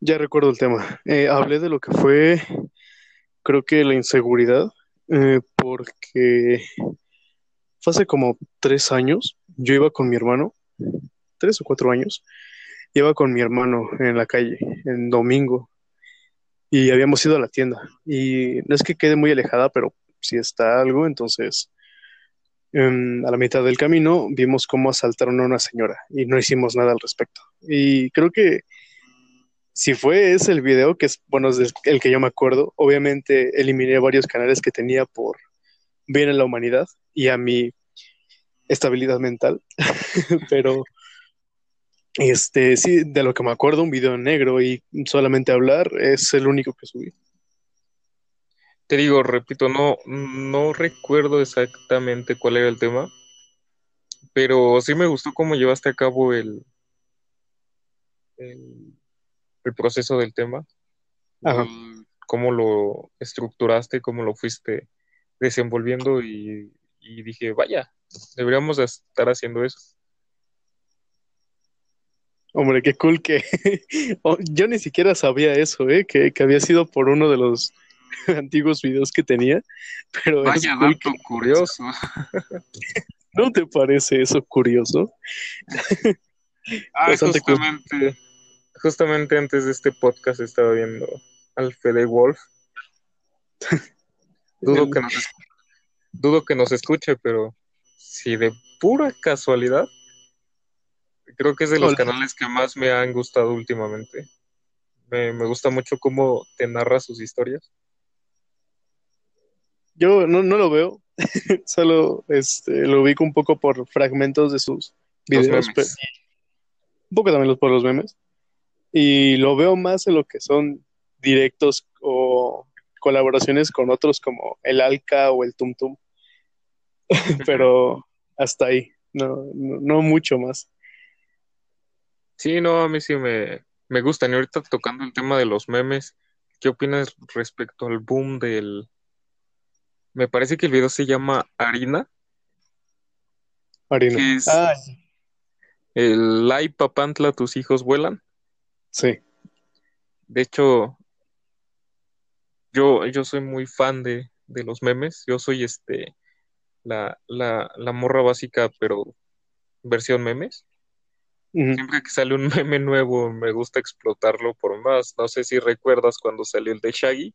ya recuerdo el tema. Eh, hablé de lo que fue, creo que la inseguridad, eh, porque fue hace como tres años. Yo iba con mi hermano, tres o cuatro años, iba con mi hermano en la calle, en domingo, y habíamos ido a la tienda. Y no es que quede muy alejada, pero si está algo, entonces em, a la mitad del camino vimos cómo asaltaron a una señora y no hicimos nada al respecto. Y creo que si fue ese el video, que es, bueno, es el que yo me acuerdo, obviamente eliminé varios canales que tenía por bien en la humanidad y a mi estabilidad mental, [LAUGHS] pero este, sí, de lo que me acuerdo, un video negro y solamente hablar es el único que subí. Te digo, repito, no, no recuerdo exactamente cuál era el tema, pero sí me gustó cómo llevaste a cabo el, el el proceso del tema, cómo lo estructuraste, cómo lo fuiste desenvolviendo y, dije, vaya, deberíamos estar haciendo eso. Hombre, qué cool que [LAUGHS] yo ni siquiera sabía eso, ¿eh? que, había sido por uno de los [LAUGHS] antiguos videos que tenía, pero vaya dato curioso. ¿No te parece eso curioso? Ah, justamente justamente antes de este podcast estaba viendo al Fede Wolf. [LAUGHS] dudo, que nos, dudo que nos escuche, pero si de pura casualidad, creo que es de los canales que más me han gustado últimamente. Me, gusta mucho cómo te narra sus historias. Yo no, lo veo, [LAUGHS] solo este, lo ubico un poco por fragmentos de sus videos. un poco también por los memes y lo veo más en lo que son directos o colaboraciones con otros como el Alca o el Tum Tum. [LAUGHS] Pero hasta ahí, no, no, mucho más. Sí, no, a mí sí me, me gustan. Y ahorita tocando el tema de los memes, ¿qué opinas respecto al boom del... Me parece que el video se llama Harina. Harina. ah. El Lai Papantla, tus hijos vuelan. Sí. De hecho, yo, yo soy muy fan de, los memes. Yo soy este la, la, la morra básica, pero versión memes. Siempre que sale un [LAUGHS] meme nuevo, me gusta explotarlo por más. No sé si recuerdas cuando salió el de Shaggy,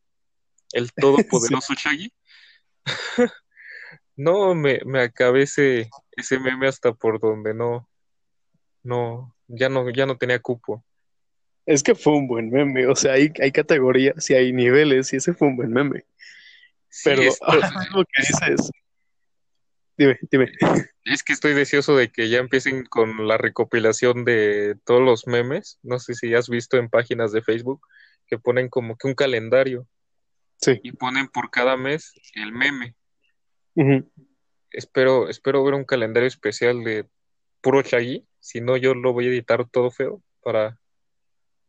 el [LAUGHS] todopoderoso Shaggy. [LAUGHS] no, me, me acabé ese, ese meme hasta por donde no, no, ya no, ya no tenía cupo. Es que fue un buen meme, o sea, hay, hay categorías y hay niveles y ese fue un buen meme. Pero algo que dices. Dime, dime. Es que estoy deseoso de que ya empiecen con la recopilación de todos los memes. No sé si has visto en páginas de Facebook que ponen como que un calendario. Sí. Y ponen por cada mes el meme. Espero, espero ver un calendario especial de puro Chagui. Si no, yo lo voy a editar todo feo para.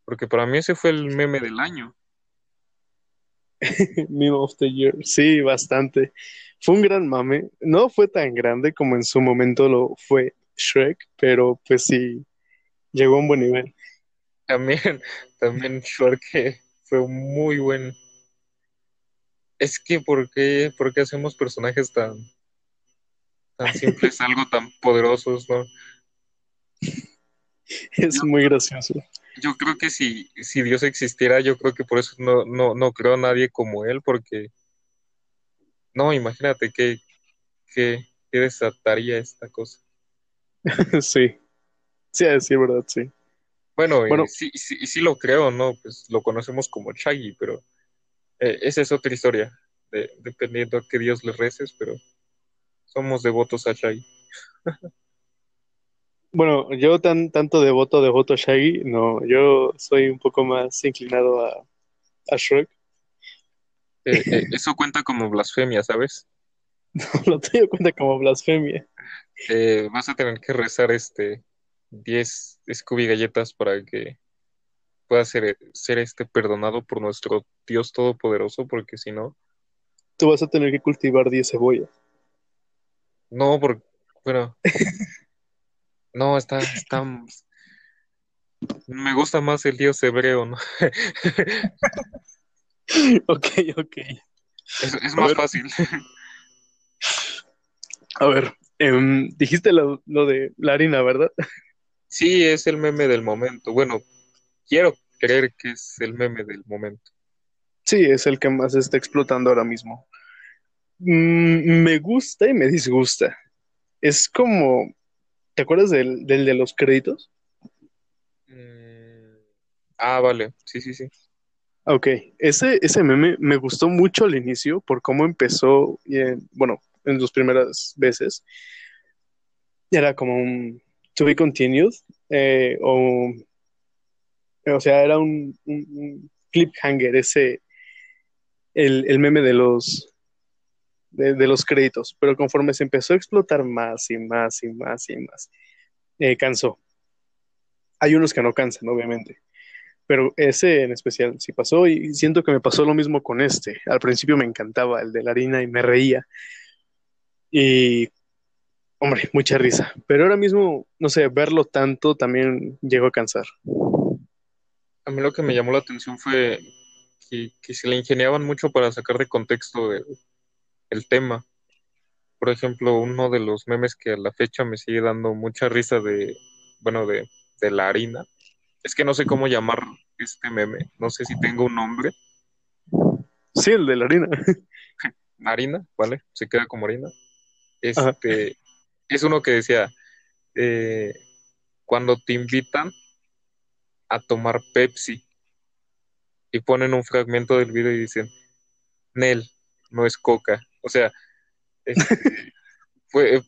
Porque para mí ese fue el meme del año. [LAUGHS] Meme of the Year. Sí, bastante. Fue un gran mame. No fue tan grande como en su momento lo fue Shrek, pero pues sí, llegó a un buen nivel. También, [LAUGHS] también Shrek fue muy buen. Es que, ¿por qué, ¿por qué hacemos personajes tan, tan [LAUGHS] simples, algo tan poderosos, no? Es muy gracioso yo creo que si, si Dios existiera, yo creo que por eso no, no, no creo a nadie como él, porque no, imagínate que, que, desataría esta cosa. [LAUGHS] sí, sí, sí, verdad, sí. Bueno, bueno. sí, sí, sí, lo creo, ¿no? Pues lo conocemos como Chaggy, pero eh, esa es otra historia, dependiendo a qué Dios le reces, pero somos devotos a Chaggy. [LAUGHS] Bueno, yo tan tanto devoto devoto a Shaggy, no, yo soy un poco más inclinado a, a Shrek. Eh, eh, eso cuenta como blasfemia, ¿sabes? No, [LAUGHS] lo tengo cuenta como blasfemia. Eh, vas a tener que rezar este 10 Scooby galletas para que pueda ser, ser este perdonado por nuestro Dios Todopoderoso, porque si no. Tú vas a tener que cultivar 10 cebollas. No, porque, bueno, No, está, está. [LAUGHS] Me gusta más el dios hebreo, ¿no? [LAUGHS] ok, ok. Es, más fácil. A ver, em, dijiste lo, de la harina, ¿verdad? Sí, es el meme del momento. Bueno, quiero creer que es el meme del momento. Sí, es el que más está explotando ahora mismo. Mm, me gusta y me disgusta. Es como ¿Te acuerdas del, de los créditos? Mm, ah, vale, sí, sí, sí. Ok, ese, ese meme me gustó mucho al inicio por cómo empezó, y bueno, en sus primeras veces. Era como un to be continued, eh, o, o sea, era un, un, cliffhanger, ese, el, el meme de los, de, los créditos, pero conforme se empezó a explotar más y más y más y más, eh, cansó. Hay unos que no cansan, obviamente, pero ese en especial sí pasó y siento que me pasó lo mismo con este. Al principio me encantaba el de la harina y me reía. Y, hombre, mucha risa. Pero ahora mismo, no sé, verlo tanto también llegó a cansar. A mí lo que me llamó la atención fue que, se le ingeniaban mucho para sacar de contexto el tema. Por ejemplo, uno de los memes que a la fecha me sigue dando mucha risa de, bueno, de, de la harina. Es que no sé cómo llamar este meme. No sé si tengo un nombre. Sí, el de la harina. [LAUGHS] harina, ¿vale? Se queda como harina. Este, es uno que decía, eh, cuando te invitan a tomar Pepsi y ponen un fragmento del video y dicen, Nel, no es coca. O sea, este, [LAUGHS]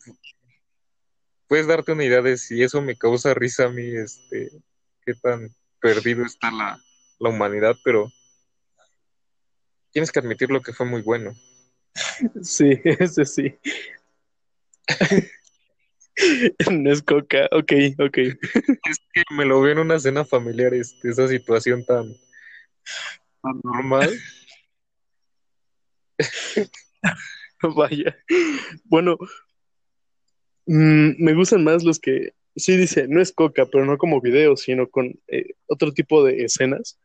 puedes darte una idea de si eso me causa risa a mí, este, qué tan perdido está la, la humanidad, pero tienes que admitir lo que fue muy bueno. Sí, [LAUGHS] ese sí. [LAUGHS] no es coca, ok, ok. Es que me lo veo en una cena familiar, este, esa situación tan, tan normal. [LAUGHS] Vaya. Bueno, mm, me gustan más los que sí dice, no es coca, pero no como video, sino con eh, otro tipo de escenas.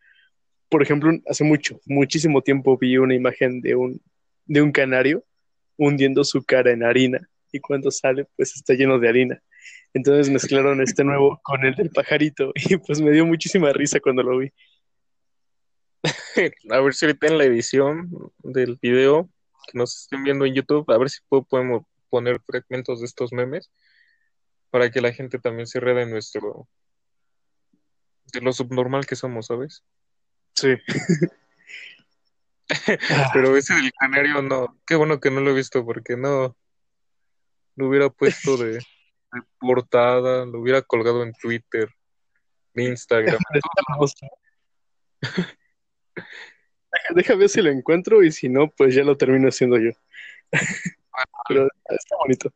Por ejemplo, hace mucho, muchísimo tiempo vi una imagen de un, de un canario hundiendo su cara en harina y cuando sale, pues está lleno de harina. Entonces mezclaron este nuevo [LAUGHS] con el del pajarito [LAUGHS] y pues me dio muchísima risa cuando lo vi. A ver si ahorita en la edición del video que nos estén viendo en YouTube, a ver si podemos poner fragmentos de estos memes para que la gente también se ría de nuestro de lo subnormal que somos, ¿sabes? Sí. [LAUGHS] Pero ese del canario no, qué bueno que no lo he visto porque no lo hubiera puesto de, portada, lo hubiera colgado en Twitter, en Instagram. [LAUGHS] [LAUGHS] [LAUGHS] Deja, ver si lo encuentro y si no, pues ya lo termino haciendo yo. Pero está bonito.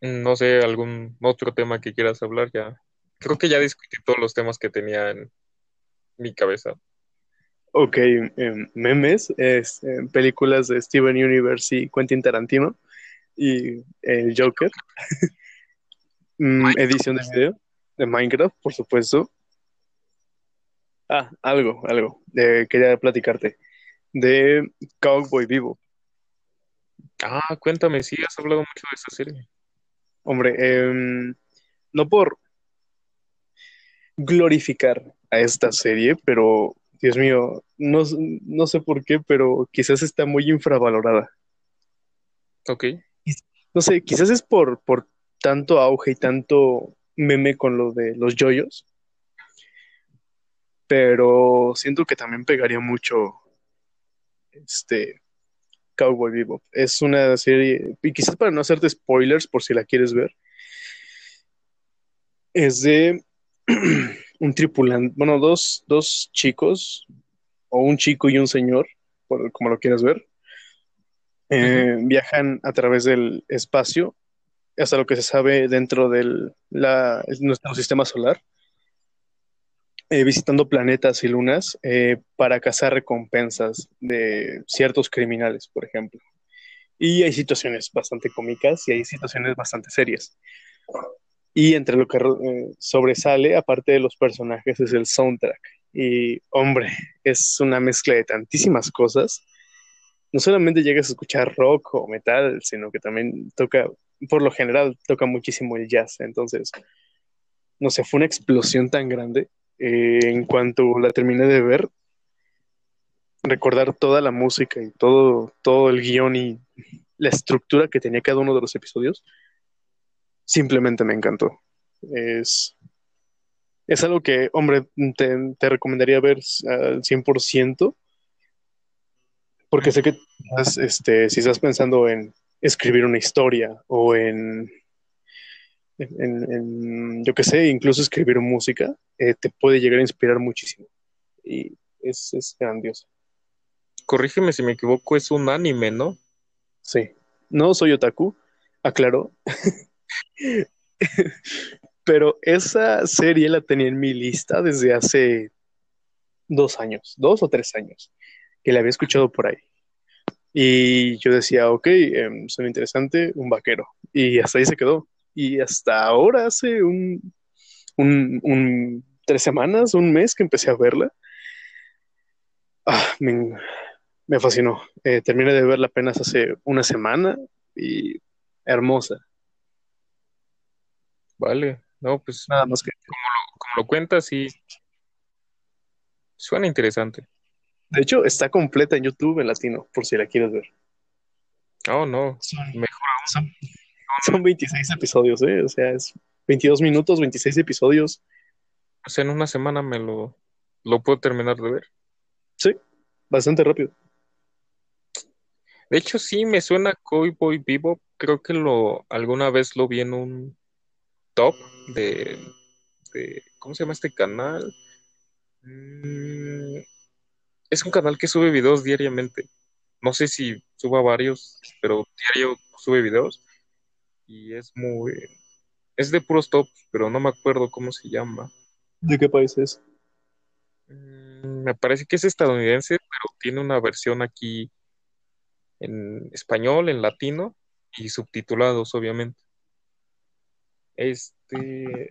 No sé, algún otro tema que quieras hablar ya. Creo que ya discutí todos los temas que tenía en mi cabeza. Ok, em, memes, es, em, películas de Steven Universe y Quentin Tarantino y el Joker. [LAUGHS] Mm, edición de video de Minecraft, por supuesto. Ah, algo, algo. quería platicarte. De Cowboy Vivo. Ah, cuéntame, sí, has hablado mucho de esa serie. Hombre, em, no por glorificar a esta serie, pero Dios mío, no, no sé por qué, pero quizás está muy infravalorada. Ok. No sé, quizás es por, por tanto auge y tanto meme con lo de los yoyos, pero siento que también pegaría mucho este Cowboy Vivo. Es una serie, y quizás para no hacerte spoilers por si la quieres ver, es de [CLEARS THROAT] un tripulante, bueno, dos, dos chicos, o un chico y un señor, como lo quieras ver, eh, viajan a través del espacio hasta lo que se sabe dentro de nuestro sistema solar, eh, visitando planetas y lunas eh, para cazar recompensas de ciertos criminales, por ejemplo. Y hay situaciones bastante cómicas y hay situaciones bastante serias. Y entre lo que eh, sobresale, aparte de los personajes, es el soundtrack. Y hombre, es una mezcla de tantísimas cosas. No solamente llegas a escuchar rock o metal, sino que también toca, por lo general, toca muchísimo el jazz. Entonces, no sé, fue una explosión tan grande. Eh, en cuanto la terminé de ver, recordar toda la música y todo, todo el guion y la estructura que tenía cada uno de los episodios, simplemente me encantó. Es, es algo que, hombre, te, recomendaría ver al 100%, porque sé que este, si estás pensando en escribir una historia o en, en, yo qué sé, incluso escribir música, eh, te puede llegar a inspirar muchísimo. Y es, es grandioso. Corrígeme si me equivoco, es un anime, ¿no? Sí. No soy otaku, aclaro. Pero esa serie la tenía en mi lista desde hace dos años, dos o tres años, que la había escuchado por ahí. Y yo decía, ok, eh, suena interesante, un vaquero. Y hasta ahí se quedó. Y hasta ahora, hace un, un, tres semanas, un mes que empecé a verla, ah, me, fascinó. Eh, terminé de verla apenas hace una semana y hermosa. Vale, no, pues nada más que como lo, cuentas, sí suena interesante. De hecho, está completa en YouTube en latino, por si la quieres ver. Oh, no, mejor Son, 26 episodios, ¿eh? O sea, es 22 minutos, 26 episodios. O sea, en una semana me lo, lo puedo terminar de ver. Sí, bastante rápido. De hecho, sí me suena Cowboy Vivo. Creo que lo alguna vez lo vi en un top de, ¿cómo se llama este canal? Mm, es un canal que sube videos diariamente. No sé si suba varios, pero diario sube videos. Y es muy... Es de puros tops, pero no me acuerdo cómo se llama. ¿De qué país es? Mm, me parece que es estadounidense, pero tiene una versión aquí en español, en latino y subtitulados, obviamente. Este.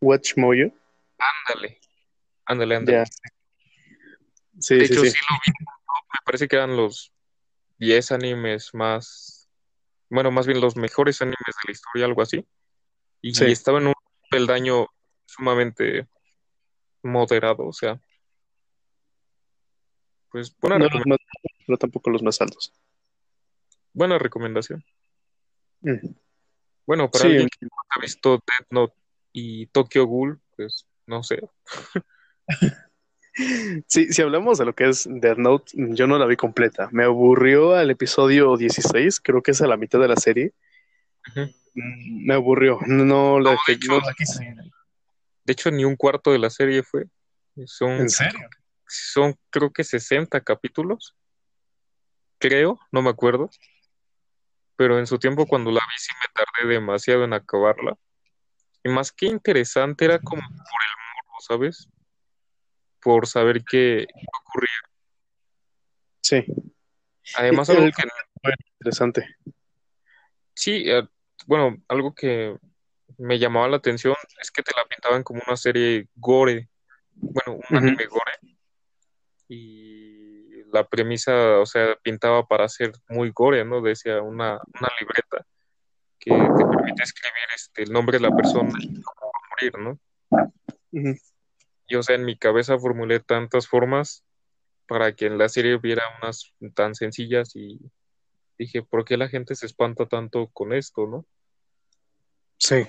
Watch Moyo. Ándale. Ándale, ándale. Sí, de sí, hecho, sí. sí. lo vi. Me parece que eran los 10 animes más bueno, más bien los mejores animes de la historia, algo así. Y Sí. estaba en un peldaño sumamente moderado, o sea, pues buena, No recome- los más, pero tampoco los más altos. buena recomendación. Mm. Bueno, para Sí, alguien que no ha visto Death Note y Tokyo Ghoul, pues no sé. [LAUGHS] sí, si hablamos de lo que es Death Note, yo no la vi completa. Me aburrió al episodio 16, creo que es a la mitad de la serie. Me aburrió, no la, No, de hecho, no la quise. De hecho, ni un cuarto de la serie fue. Son, ¿En serio? son creo que 60 capítulos. Creo, no me acuerdo. Pero en su tiempo cuando la vi sí me tardé demasiado en acabarla. Y más que interesante era como por el morbo, ¿sabes? Por saber qué ocurría. Sí, Además, algo el- que interesante. sí, eh, bueno, algo que me llamaba la atención es que te la pintaban como una serie gore, bueno, un anime gore. Y la premisa, o sea, pintaba para ser muy gore, ¿no? Decía una, una libreta que te permite escribir este, el nombre de la persona y cómo va a morir, ¿no? Ujú. Y o sea, en mi cabeza formulé tantas formas para que en la serie hubiera unas tan sencillas y dije, ¿por qué la gente se espanta tanto con esto, no? Sí,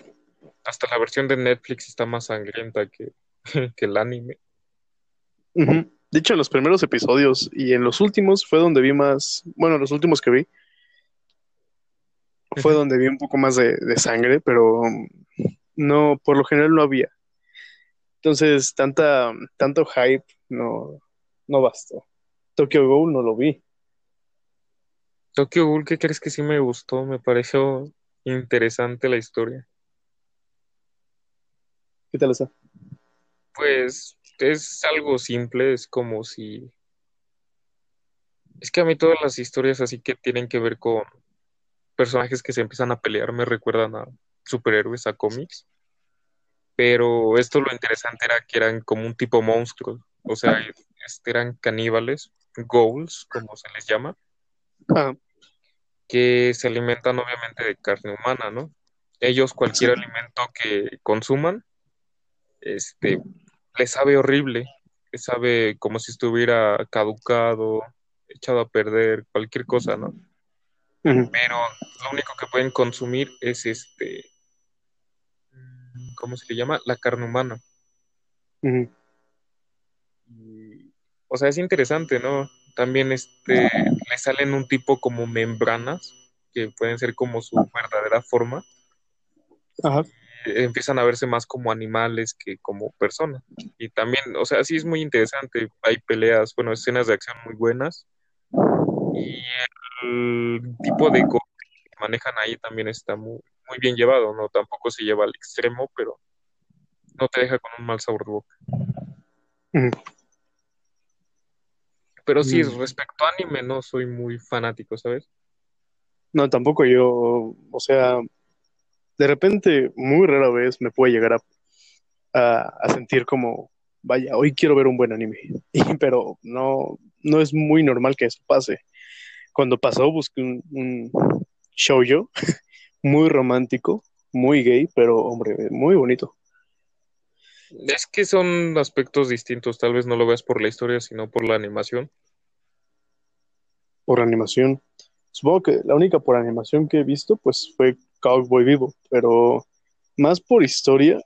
Hasta la versión de Netflix está más sangrienta que, [LAUGHS] que el anime. Ujú. De hecho, en los primeros episodios y en los últimos fue donde vi más, bueno, los últimos que vi, fue donde vi un poco más de, de sangre, pero no, por lo general no había. Entonces, tanta, tanto hype no, no bastó. Tokyo Ghoul no lo vi. Tokyo Ghoul, ¿qué crees que sí me gustó? Me pareció interesante la historia. ¿Qué tal está? Pues es algo simple, es como si... Es que a mí todas las historias así que tienen que ver con personajes que se empiezan a pelear me recuerdan a superhéroes, a cómics. Pero esto lo interesante era que eran como un tipo monstruo, o sea, este, eran caníbales, ghouls, como se les llama, Ah, que se alimentan obviamente de carne humana, ¿no? Ellos cualquier Sí. alimento que consuman, este, les sabe horrible, les sabe como si estuviera caducado, echado a perder, cualquier cosa, ¿no? Pero lo único que pueden consumir es este, ¿cómo se le llama? La carne humana. Y, o sea, es interesante, ¿no? También este, le salen un tipo como membranas, que pueden ser como su verdadera forma. Ajá. Eh, Empiezan a verse más como animales que como personas. Y también, o sea, sí es muy interesante. Hay peleas, bueno, escenas de acción muy buenas. Y el tipo de que manejan ahí también está muy, muy bien llevado, ¿no? Tampoco se lleva al extremo, pero no te deja con un mal sabor de boca. Ujú. Pero sí, Mm. respecto a anime, no soy muy fanático, ¿sabes? No, tampoco yo, o sea, de repente, muy rara vez me puede llegar a, a, a sentir como, vaya, hoy quiero ver un buen anime. [LAUGHS] Y, pero no, no es muy normal que eso pase. Cuando pasó, busqué un, un shoujo muy romántico, muy gay, pero hombre, muy bonito. Es que son aspectos distintos, tal vez no lo veas por la historia, sino por la animación. por animación. Supongo que la única por animación que he visto, pues fue Cowboy Vivo, pero más por historia,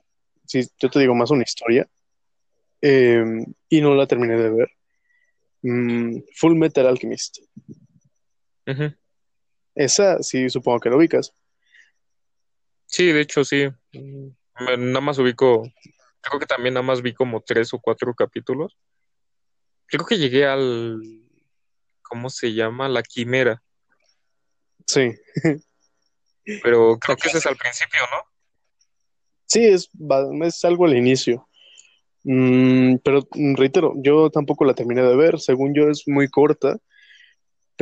si yo te digo más una historia, eh, y no la terminé de ver. Mm, Full Metal Alchemist. Esa sí supongo que lo ubicas. Sí, de hecho sí. Nada más ubico, creo que también nada más vi como tres o cuatro capítulos. Creo que llegué al, ¿cómo se llama? La Quimera, Sí, pero [LAUGHS] creo que ese es al principio, ¿no? sí, es, es algo al inicio. Mm, pero reitero, yo tampoco la terminé de ver. Según yo es muy corta,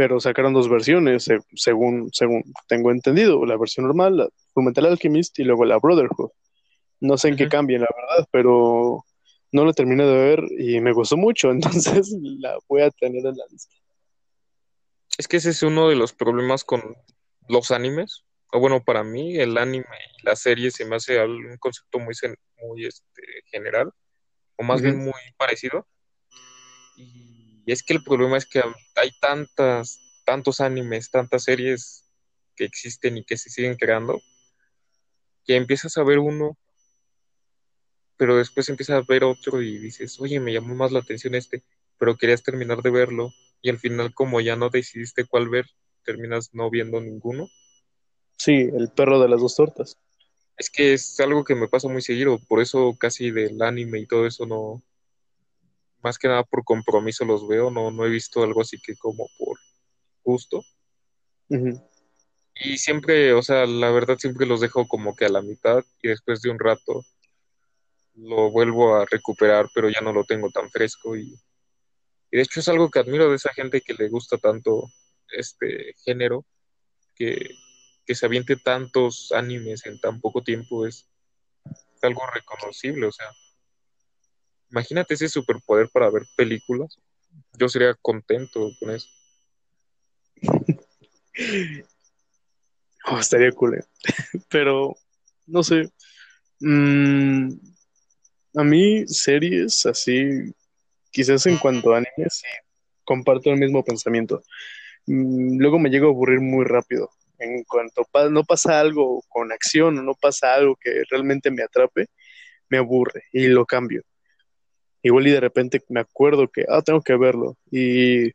pero sacaron dos versiones, se- según, según tengo entendido. La versión normal, la Fullmetal Alchemist, y luego la Brotherhood. No sé en qué cambien, la verdad, pero no la terminé de ver y me gustó mucho, [LAUGHS] entonces la voy a tener en la lista. Es que ese es uno de los problemas con los animes, o bueno, para mí el anime y la serie se me hace un concepto muy, muy este, general, o más bien muy parecido. Y es que el problema es que hay tantas, tantos animes, tantas series que existen y que se siguen creando, que empiezas a ver uno, pero después empiezas a ver otro y dices, oye, me llamó más la atención este, pero querías terminar de verlo y al final como ya no decidiste cuál ver, terminas no viendo ninguno. Sí, el perro de las dos tortas. Es que es algo que me pasa muy seguido, por eso casi del anime y todo eso no, más que nada por compromiso los veo, no, no he visto algo así que como por gusto. Y siempre, o sea, la verdad siempre los dejo como que a la mitad y después de un rato lo vuelvo a recuperar, pero ya no lo tengo tan fresco y, y de hecho es algo que admiro de esa gente que le gusta tanto este género, que, que se aviente tantos animes en tan poco tiempo es algo reconocible, o sea, imagínate ese superpoder para ver películas, yo sería contento con eso. Oh, estaría cool. Eh. [LAUGHS] Pero, no sé. Mm, a mí, series así, quizás en cuanto a animes, sí, comparto el mismo pensamiento. Mm, luego me llego a aburrir muy rápido. En cuanto no pasa algo con acción o no pasa algo que realmente me atrape, me aburre y lo cambio. Igual y de repente me acuerdo que, ah, tengo que verlo. Y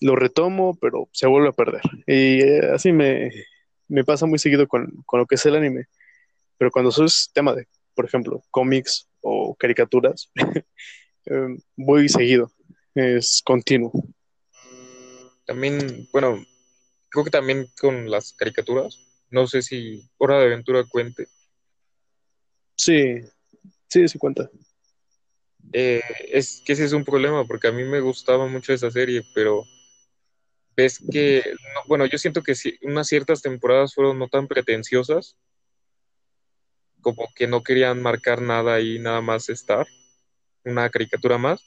lo retomo, pero se vuelve a perder. Y eh, así me, me pasa muy seguido con, lo que es el anime. Pero cuando es tema de, por ejemplo, cómics o caricaturas, [LAUGHS] em, voy seguido, es continuo. También, bueno, creo que también con las caricaturas, no sé si Hora de Aventura cuente. Sí, sí, sí cuenta. Eh, es que ese es un problema, porque a mí me gustaba mucho esa serie, pero ves que, bueno, yo siento que si unas ciertas temporadas fueron no tan pretenciosas, como que no querían marcar nada ahí, nada más estar, una caricatura más.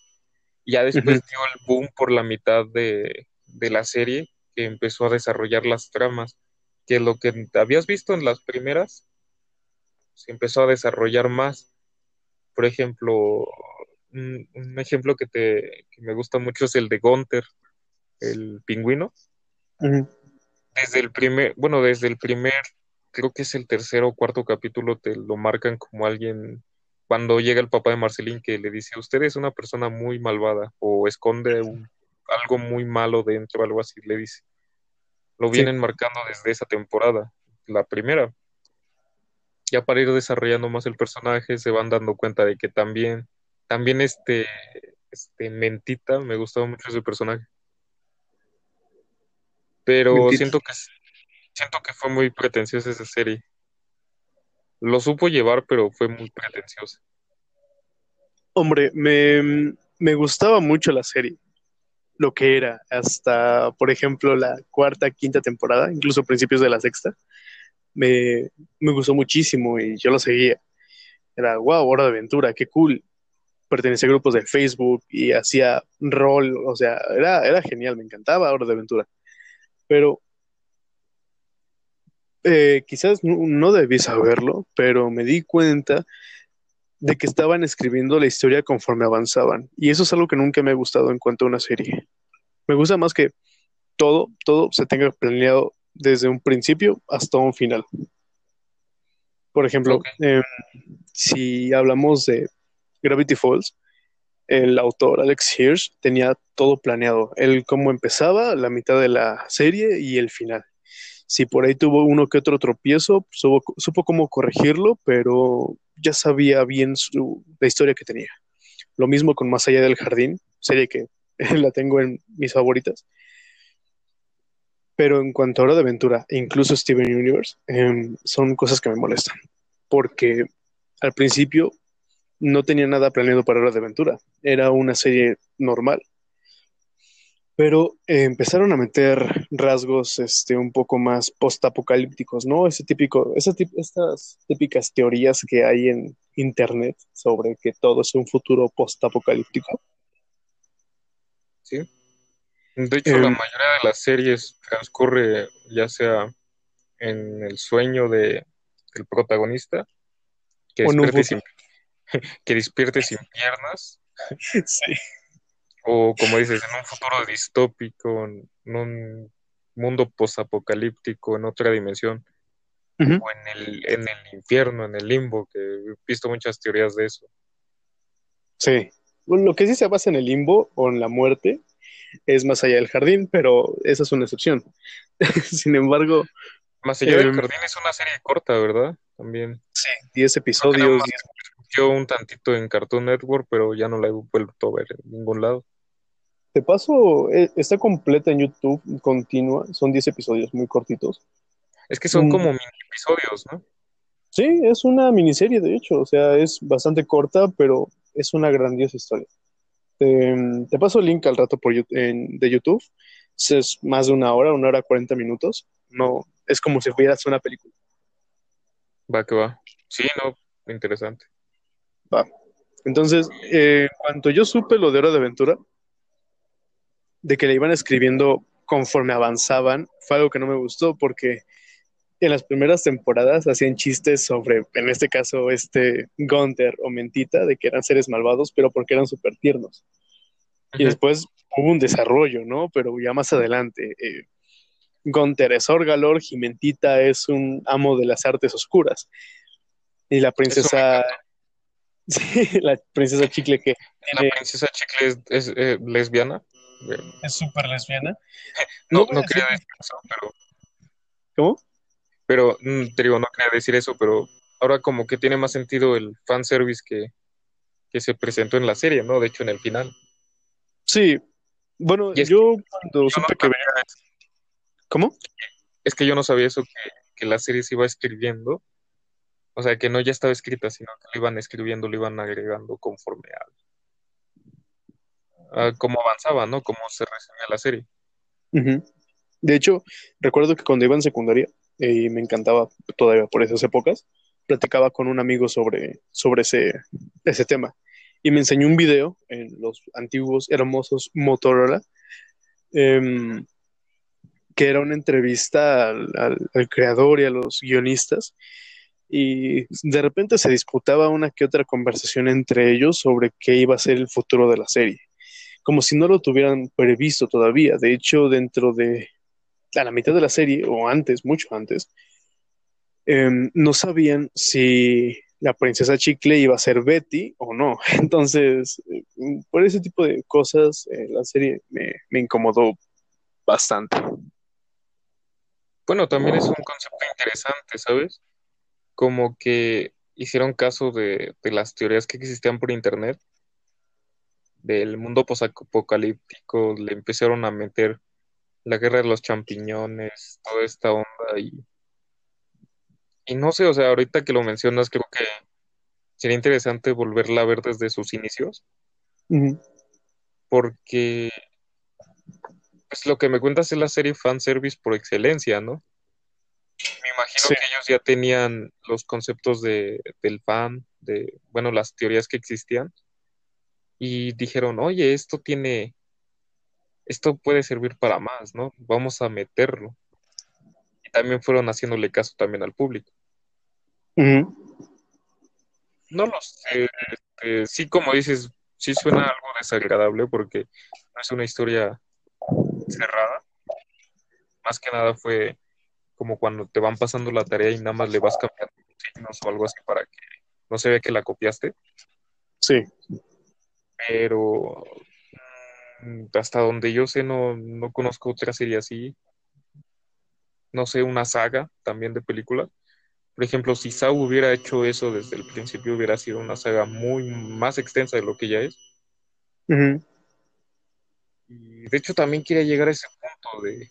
Y ya después dio el boom por la mitad de, de la serie, que empezó a desarrollar las tramas, que lo que habías visto en las primeras, se empezó a desarrollar más. Por ejemplo, un, un ejemplo que, te, que me gusta mucho es el de Gunther, el pingüino. Desde el primer, bueno, desde el primer, creo que es el tercer o cuarto capítulo, te lo marcan como alguien, cuando llega el papá de Marcelín que le dice, usted es una persona muy malvada o esconde algo muy malo dentro, algo así, le dice. Lo vienen marcando desde esa temporada, la primera. Ya para ir desarrollando más el personaje, se van dando cuenta de que también, también este, este Mentita, me gustaba mucho ese personaje pero siento que siento que fue muy pretenciosa esa serie. Lo supo llevar, pero fue muy pretenciosa. Hombre, me, me gustaba mucho la serie, lo que era, hasta, por ejemplo, la cuarta, quinta temporada, incluso principios de la sexta, me, me gustó muchísimo y yo lo seguía. Era, wow, hora de aventura, qué cool. Pertenecía a grupos de Facebook y hacía rol, o sea, era, era genial, me encantaba Hora de Aventura pero eh, quizás no, debí saberlo, pero me di cuenta de que estaban escribiendo la historia conforme avanzaban. Y eso es algo que nunca me ha gustado en cuanto a una serie. Me gusta más que todo, todo se tenga planeado desde un principio hasta un final. Por ejemplo, em, si hablamos de Gravity Falls, el autor Alex Hirsch tenía todo planeado, el cómo empezaba, la mitad de la serie y el final. Si por ahí tuvo uno que otro tropiezo, supo, cómo corregirlo, pero ya sabía bien la historia que tenía. Lo mismo con Más allá del jardín, serie que [LAUGHS] la tengo en mis favoritas. Pero en cuanto a Hora de Aventura, incluso Steven Universe, em, son cosas que me molestan. Porque al principio no tenía nada planeado para Hora de Aventura. Era una serie normal. Pero eh, empezaron a meter rasgos este, un poco más post-apocalípticos, ¿no? Ese típico, esas típicas teorías que hay en Internet sobre que todo es un futuro post-apocalíptico. Sí. De hecho, la em, mayoría de las series transcurre ya sea en el sueño de, del protagonista, que despierte, sin, [LAUGHS] que despierte sin piernas. Sí. O como dices, en un futuro distópico, en un mundo posapocalíptico, en otra dimensión, o en el, en el infierno, en el limbo, que he visto muchas teorías de eso. Sí. Bueno, lo que sí se basa en el limbo o en la muerte es más allá del jardín, pero esa es una excepción. [LAUGHS] Sin embargo. Más allá del em, jardín es una serie corta, ¿verdad? También. Sí, 10 episodios. Yo un tantito en Cartoon Network, pero ya no la he vuelto a ver en ningún lado. De paso, eh, está completa en YouTube, continua, son 10 episodios muy cortitos. Es que son mm. como mini episodios, ¿no? Sí, es una miniserie, de hecho, o sea, es bastante corta, pero es una grandiosa historia. te paso el link al rato por, de YouTube. Es más de una hora, una hora cuarenta minutos. No, es como si fueras una película. Va que va. Sí, no, interesante. Va. Entonces, eh, cuando yo supe lo de Hora de Aventura, de que le iban escribiendo conforme avanzaban, fue algo que no me gustó porque en las primeras temporadas hacían chistes sobre, en este caso, este Gunther o Mentita, de que eran seres malvados, pero porque eran súper tiernos. Y después hubo un desarrollo, ¿no? Pero ya más adelante. Eh, Gunther es Orgalor y Mentita es un amo de las artes oscuras. Y la princesa. [LAUGHS] Sí, la princesa Chicle que. La princesa Chicle es, eh, lesbiana. Es súper lesbiana. [LAUGHS] No, no, quería decir eso, pero. ¿Cómo? Pero, mm, te digo, no quería decir eso, pero ahora como que tiene más sentido el fanservice que, que se presentó en la serie, ¿no? De hecho, en el final. Sí. Bueno, yo cuando supe que ¿Cómo? Es que yo no sabía eso, que, que la serie se iba escribiendo. O sea, que no ya estaba escrita, sino que lo iban escribiendo, lo iban agregando conforme a, cómo avanzaba, ¿no? Cómo se resumía la serie. De hecho, recuerdo que cuando iba en secundaria, y me encantaba todavía por esas épocas, platicaba con un amigo sobre, sobre ese, ese tema y me enseñó un video en los antiguos hermosos Motorola em, que era una entrevista al, al, creador y a los guionistas y de repente se disputaba una que otra conversación entre ellos sobre qué iba a ser el futuro de la serie, como si no lo tuvieran previsto todavía. De hecho, dentro de a la mitad de la serie, o antes, mucho antes, em, no sabían si la princesa Chicle iba a ser Betty o no. [LAUGHS] Entonces, eh, por ese tipo de cosas, eh, la serie me, incomodó bastante. Bueno, también es un concepto interesante, ¿sabes? Como que hicieron caso de, de las teorías que existían por internet del mundo posapocalíptico, le empezaron a meter la guerra de los champiñones, toda esta onda y, y no sé, o sea, ahorita que lo mencionas, creo que sería interesante volverla a ver desde sus inicios, porque pues lo que me cuentas es la serie fanservice por excelencia, ¿no? Imagino que ellos ya tenían los conceptos de, del fan, de, bueno, las teorías que existían, y dijeron, oye, esto tiene, esto puede servir para más, ¿no? Vamos a meterlo. Y también fueron haciéndole caso también al público. No lo sé. Este, sí, como dices, sí suena algo desagradable porque no es una historia cerrada. Más que nada fue como cuando te van pasando la tarea y nada más le vas cambiando signos o algo así para que no se vea que la copiaste. Sí. Pero Mm, hasta donde yo sé, no, no conozco otra serie así. No sé, una saga también de películas. Por ejemplo, si Saw hubiera hecho eso desde el principio, hubiera sido una saga muy más extensa de lo que ya es. Y de hecho, también quería llegar a ese punto de,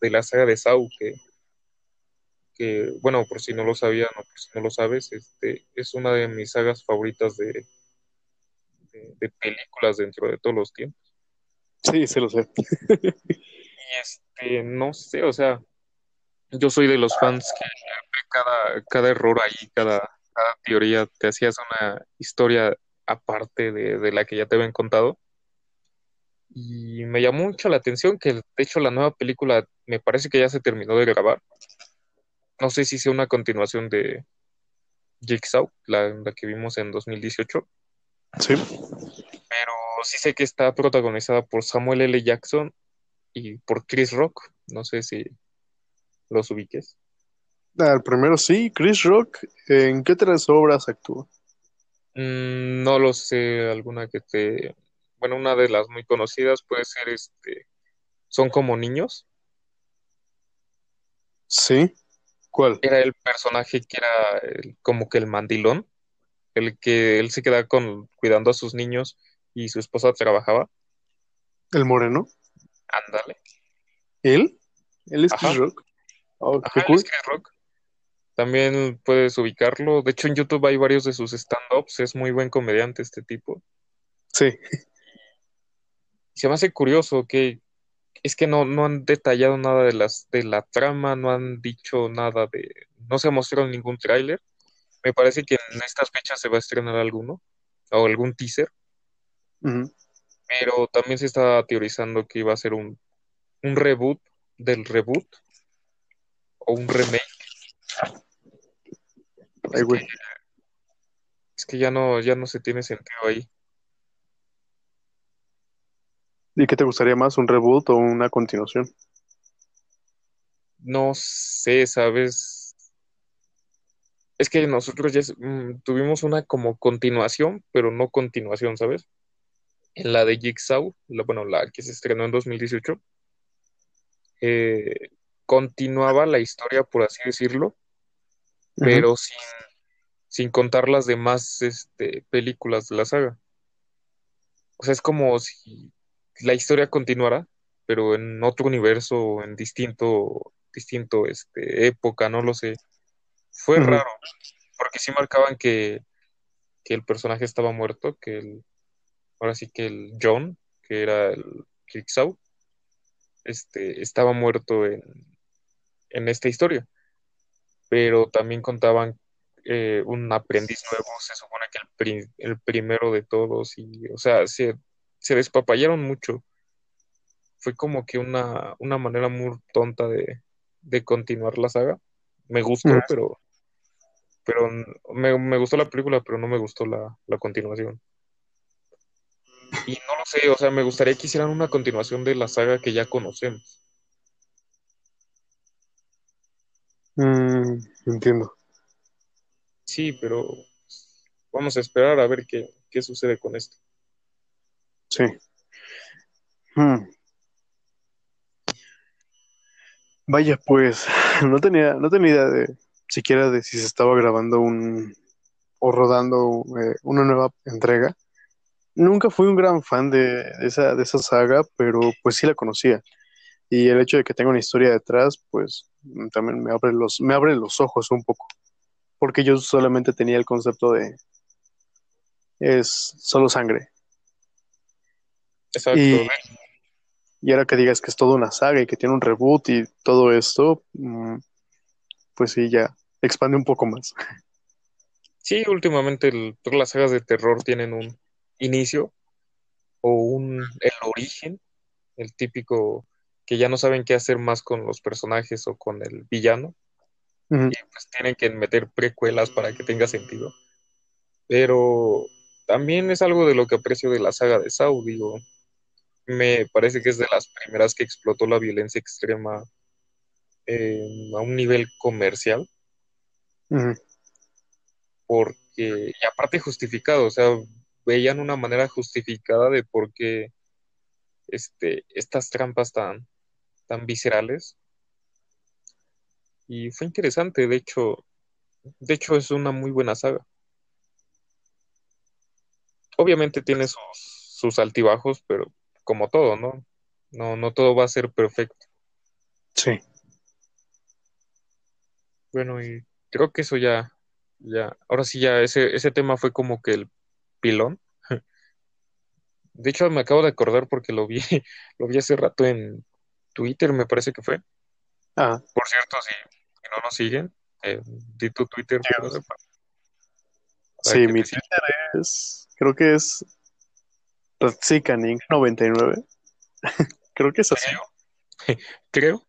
de, la saga de Saw, que, que, bueno, por si no lo sabía, no, por si no lo sabes, este, es una de mis sagas favoritas de, de películas dentro de todos los tiempos. Sí, se lo sé. y este, no sé, o sea, yo soy de los fans que cada, cada error ahí, cada, cada teoría, te hacías una historia aparte de, de, la que ya te habían contado. Y me llamó mucho la atención que, de hecho, la nueva película me parece que ya se terminó de grabar. No sé si sea una continuación de Jigsaw, la, la que vimos en 2018. Sí. Pero sí sé que está protagonizada por Samuel L. Jackson y por Chris Rock. No sé si los ubiques. Al primero sí, Chris Rock. ¿En qué otras obras actúa? Mm, no lo sé, alguna que te... Bueno, una de las muy conocidas puede ser este... Son como niños. Sí. ¿Cuál? Era el personaje que era el- como que el mandilón, el que él se quedaba con, cuidando a sus niños y su esposa trabajaba. ¿El moreno? Ándale. ¿Él? ¿Él es Ajá. Chris Rock? Oh, Ajá, qué él cool. es Chris Rock. También puedes ubicarlo. De hecho, en YouTube hay varios de sus stand-ups. Es muy buen comediante este tipo. Sí. Se me hace curioso que es que no, no han detallado nada de las de la trama, no han dicho nada de, no se ha mostrado ningún tráiler. Me parece que en estas fechas se va a estrenar alguno o algún teaser, pero también se está teorizando que iba a ser un, un reboot del reboot o un remake. Ay, güey. Es que ya no, ya no se tiene sentido ahí. ¿Y qué te gustaría más, un reboot o una continuación? No sé, ¿sabes? Es que nosotros ya mm, tuvimos una como continuación, pero no continuación, ¿sabes? En la de Jigsaw, la, bueno, la que se estrenó en 2018, eh, continuaba la historia, por así decirlo, pero sin, sin contar las demás este, películas de la saga. O sea, es como si la historia continuara, pero en otro universo, en distinto, distinto este, época, no lo sé. Fue raro, porque sí marcaban que, que el personaje estaba muerto, que el, ahora sí que el John, que era el Jigsaw, este, estaba muerto en, en esta historia. Pero también contaban eh, un aprendiz nuevo, se supone que el, pri- el primero de todos, y, o sea, se, se despapallaron mucho. Fue como que una, una manera muy tonta de, de continuar la saga. Me gustó, pero, pero me, me gustó la película, pero no me gustó la, la continuación. Y no lo sé, o sea, me gustaría que hicieran una continuación de la saga que ya conocemos. Mm, entiendo. Sí, pero vamos a esperar a ver qué, qué sucede con esto. Sí. Hmm. Vaya, pues, [LAUGHS] no tenía, no tenía idea de siquiera de si se estaba grabando un o rodando eh, una nueva entrega. Nunca fui un gran fan de esa, de esa saga, pero pues sí la conocía. Y el hecho de que tenga una historia detrás, pues mm, también me abre los, me abre los ojos un poco. Porque yo solamente tenía el concepto de es solo sangre. Exacto. Y, y ahora que digas que es toda una saga y que tiene un reboot y todo esto, mm, pues sí, ya expande un poco más. [LAUGHS] Sí, últimamente el- todas las sagas de terror tienen un inicio o un el origen, el típico que ya no saben qué hacer más con los personajes o con el villano, y pues tienen que meter precuelas para que tenga sentido. Pero también es algo de lo que aprecio de la saga de Saw, digo, me parece que es de las primeras que explotó la violencia extrema eh, a un nivel comercial, porque, y aparte justificado, o sea, veían una manera justificada de por qué este, estas trampas tan, tan viscerales. Y fue interesante, de hecho, de hecho es una muy buena saga. Obviamente tiene sus, sus altibajos, pero como todo, ¿no? No, no todo va a ser perfecto. Sí. Bueno, y creo que eso ya, ya, ahora sí ya ese, ese tema fue como que el pilón. [LAUGHS] De hecho, me acabo de acordar porque lo vi, [LAUGHS] lo vi hace rato en Twitter, me parece que fue. Ah, Por cierto, si, si no nos siguen, eh, di tu Twitter. Para- para sí, mi. Twitter es, creo que es Ratsikaning99. [LAUGHS] creo que es así. Creo, [LAUGHS] creo.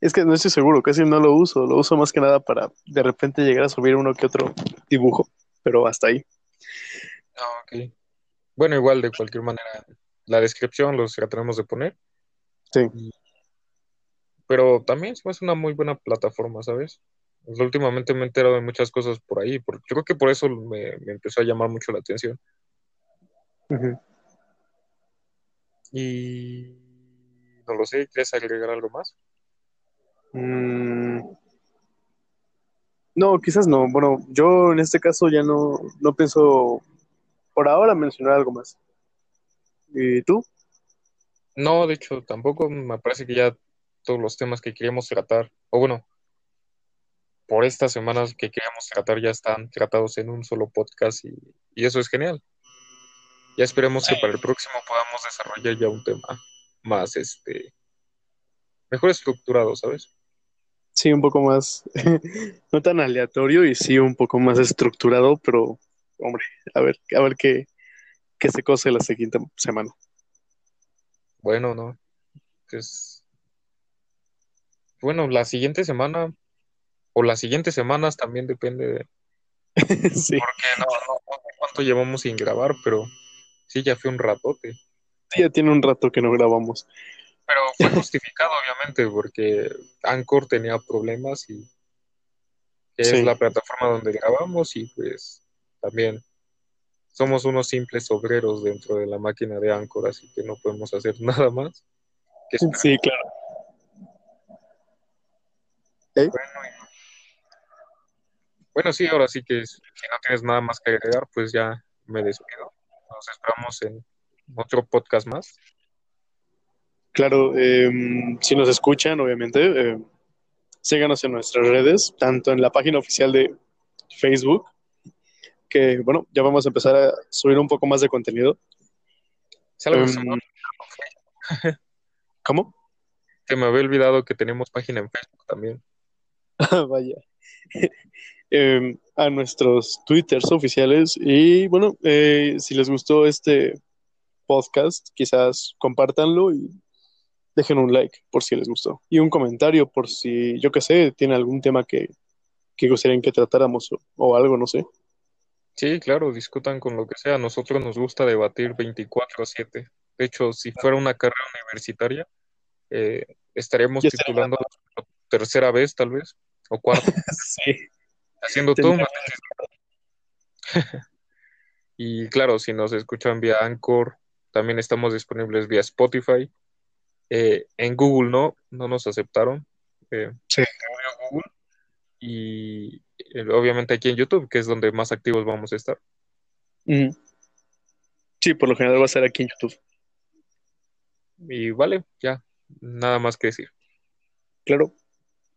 Es que no estoy seguro, casi no lo uso. Lo uso más que nada para de repente llegar a subir uno que otro dibujo, pero hasta ahí. Ah, ok. Bueno, igual de cualquier manera, la descripción los trataremos de poner. Sí. Pero también es una muy buena plataforma, ¿sabes? Pues, últimamente me he enterado de muchas cosas por ahí. Yo creo que por eso me, me empezó a llamar mucho la atención. Y no lo sé, ¿quieres agregar algo más? Mm, No, quizás no. Bueno, yo en este caso ya no, no pienso por ahora mencionar algo más. ¿Y tú? No, de hecho, tampoco me parece que ya todos los temas que queríamos tratar, o bueno, por estas semanas que queríamos tratar ya están tratados en un solo podcast y, y eso es genial. Ya esperemos que para el próximo podamos desarrollar ya un tema más, este, mejor estructurado, ¿sabes? Sí, un poco más, [LAUGHS] no tan aleatorio y sí un poco más estructurado, pero hombre, a ver, a ver qué, qué se cose la siguiente semana. Bueno, no. Pues, bueno, la siguiente semana o las siguientes semanas también depende de, [LAUGHS] Sí, porque no, no, cuánto llevamos sin grabar, pero sí, ya fue un ratote. sí, ya tiene un rato que no grabamos. Pero fue justificado, obviamente, porque Anchor tenía problemas y es Sí. la plataforma donde grabamos y pues también somos unos simples obreros dentro de la máquina de Anchor, así que no podemos hacer [LAUGHS] nada más que. Sí, claro. ¿Eh? Bueno, y- bueno, sí, ahora sí que si no tienes nada más que agregar, pues ya me despido. Nos esperamos en otro podcast más. Claro, em, si nos escuchan, obviamente, em, síganos en nuestras redes, tanto en la página oficial de Facebook, que bueno, ya vamos a empezar a subir un poco más de contenido. Me- [LAUGHS] ¿Cómo? que me había olvidado que tenemos página en Facebook también. [LAUGHS] Vaya. Em, a nuestros twitters oficiales y bueno, eh, si les gustó este podcast, quizás compártanlo y dejen un like por si les gustó y un comentario por si, yo qué sé, tiene algún tema que, que gustarían que tratáramos o, o algo, no sé. Sí, claro, discutan con lo que sea. A nosotros nos gusta debatir 24/7. De hecho, si fuera una carrera universitaria, eh, estaríamos titulando por tercera vez, tal vez, o cuarta, [LAUGHS] Sí. Haciendo una [LAUGHS] Y claro, si nos escuchan vía Anchor, también estamos disponibles vía Spotify. Eh, en Google no, no nos aceptaron. Eh, Sí. Google. Y eh, obviamente aquí en YouTube, que es donde más activos vamos a estar. Sí, por lo general va a ser aquí en YouTube. Y vale, ya, nada más que decir. Claro.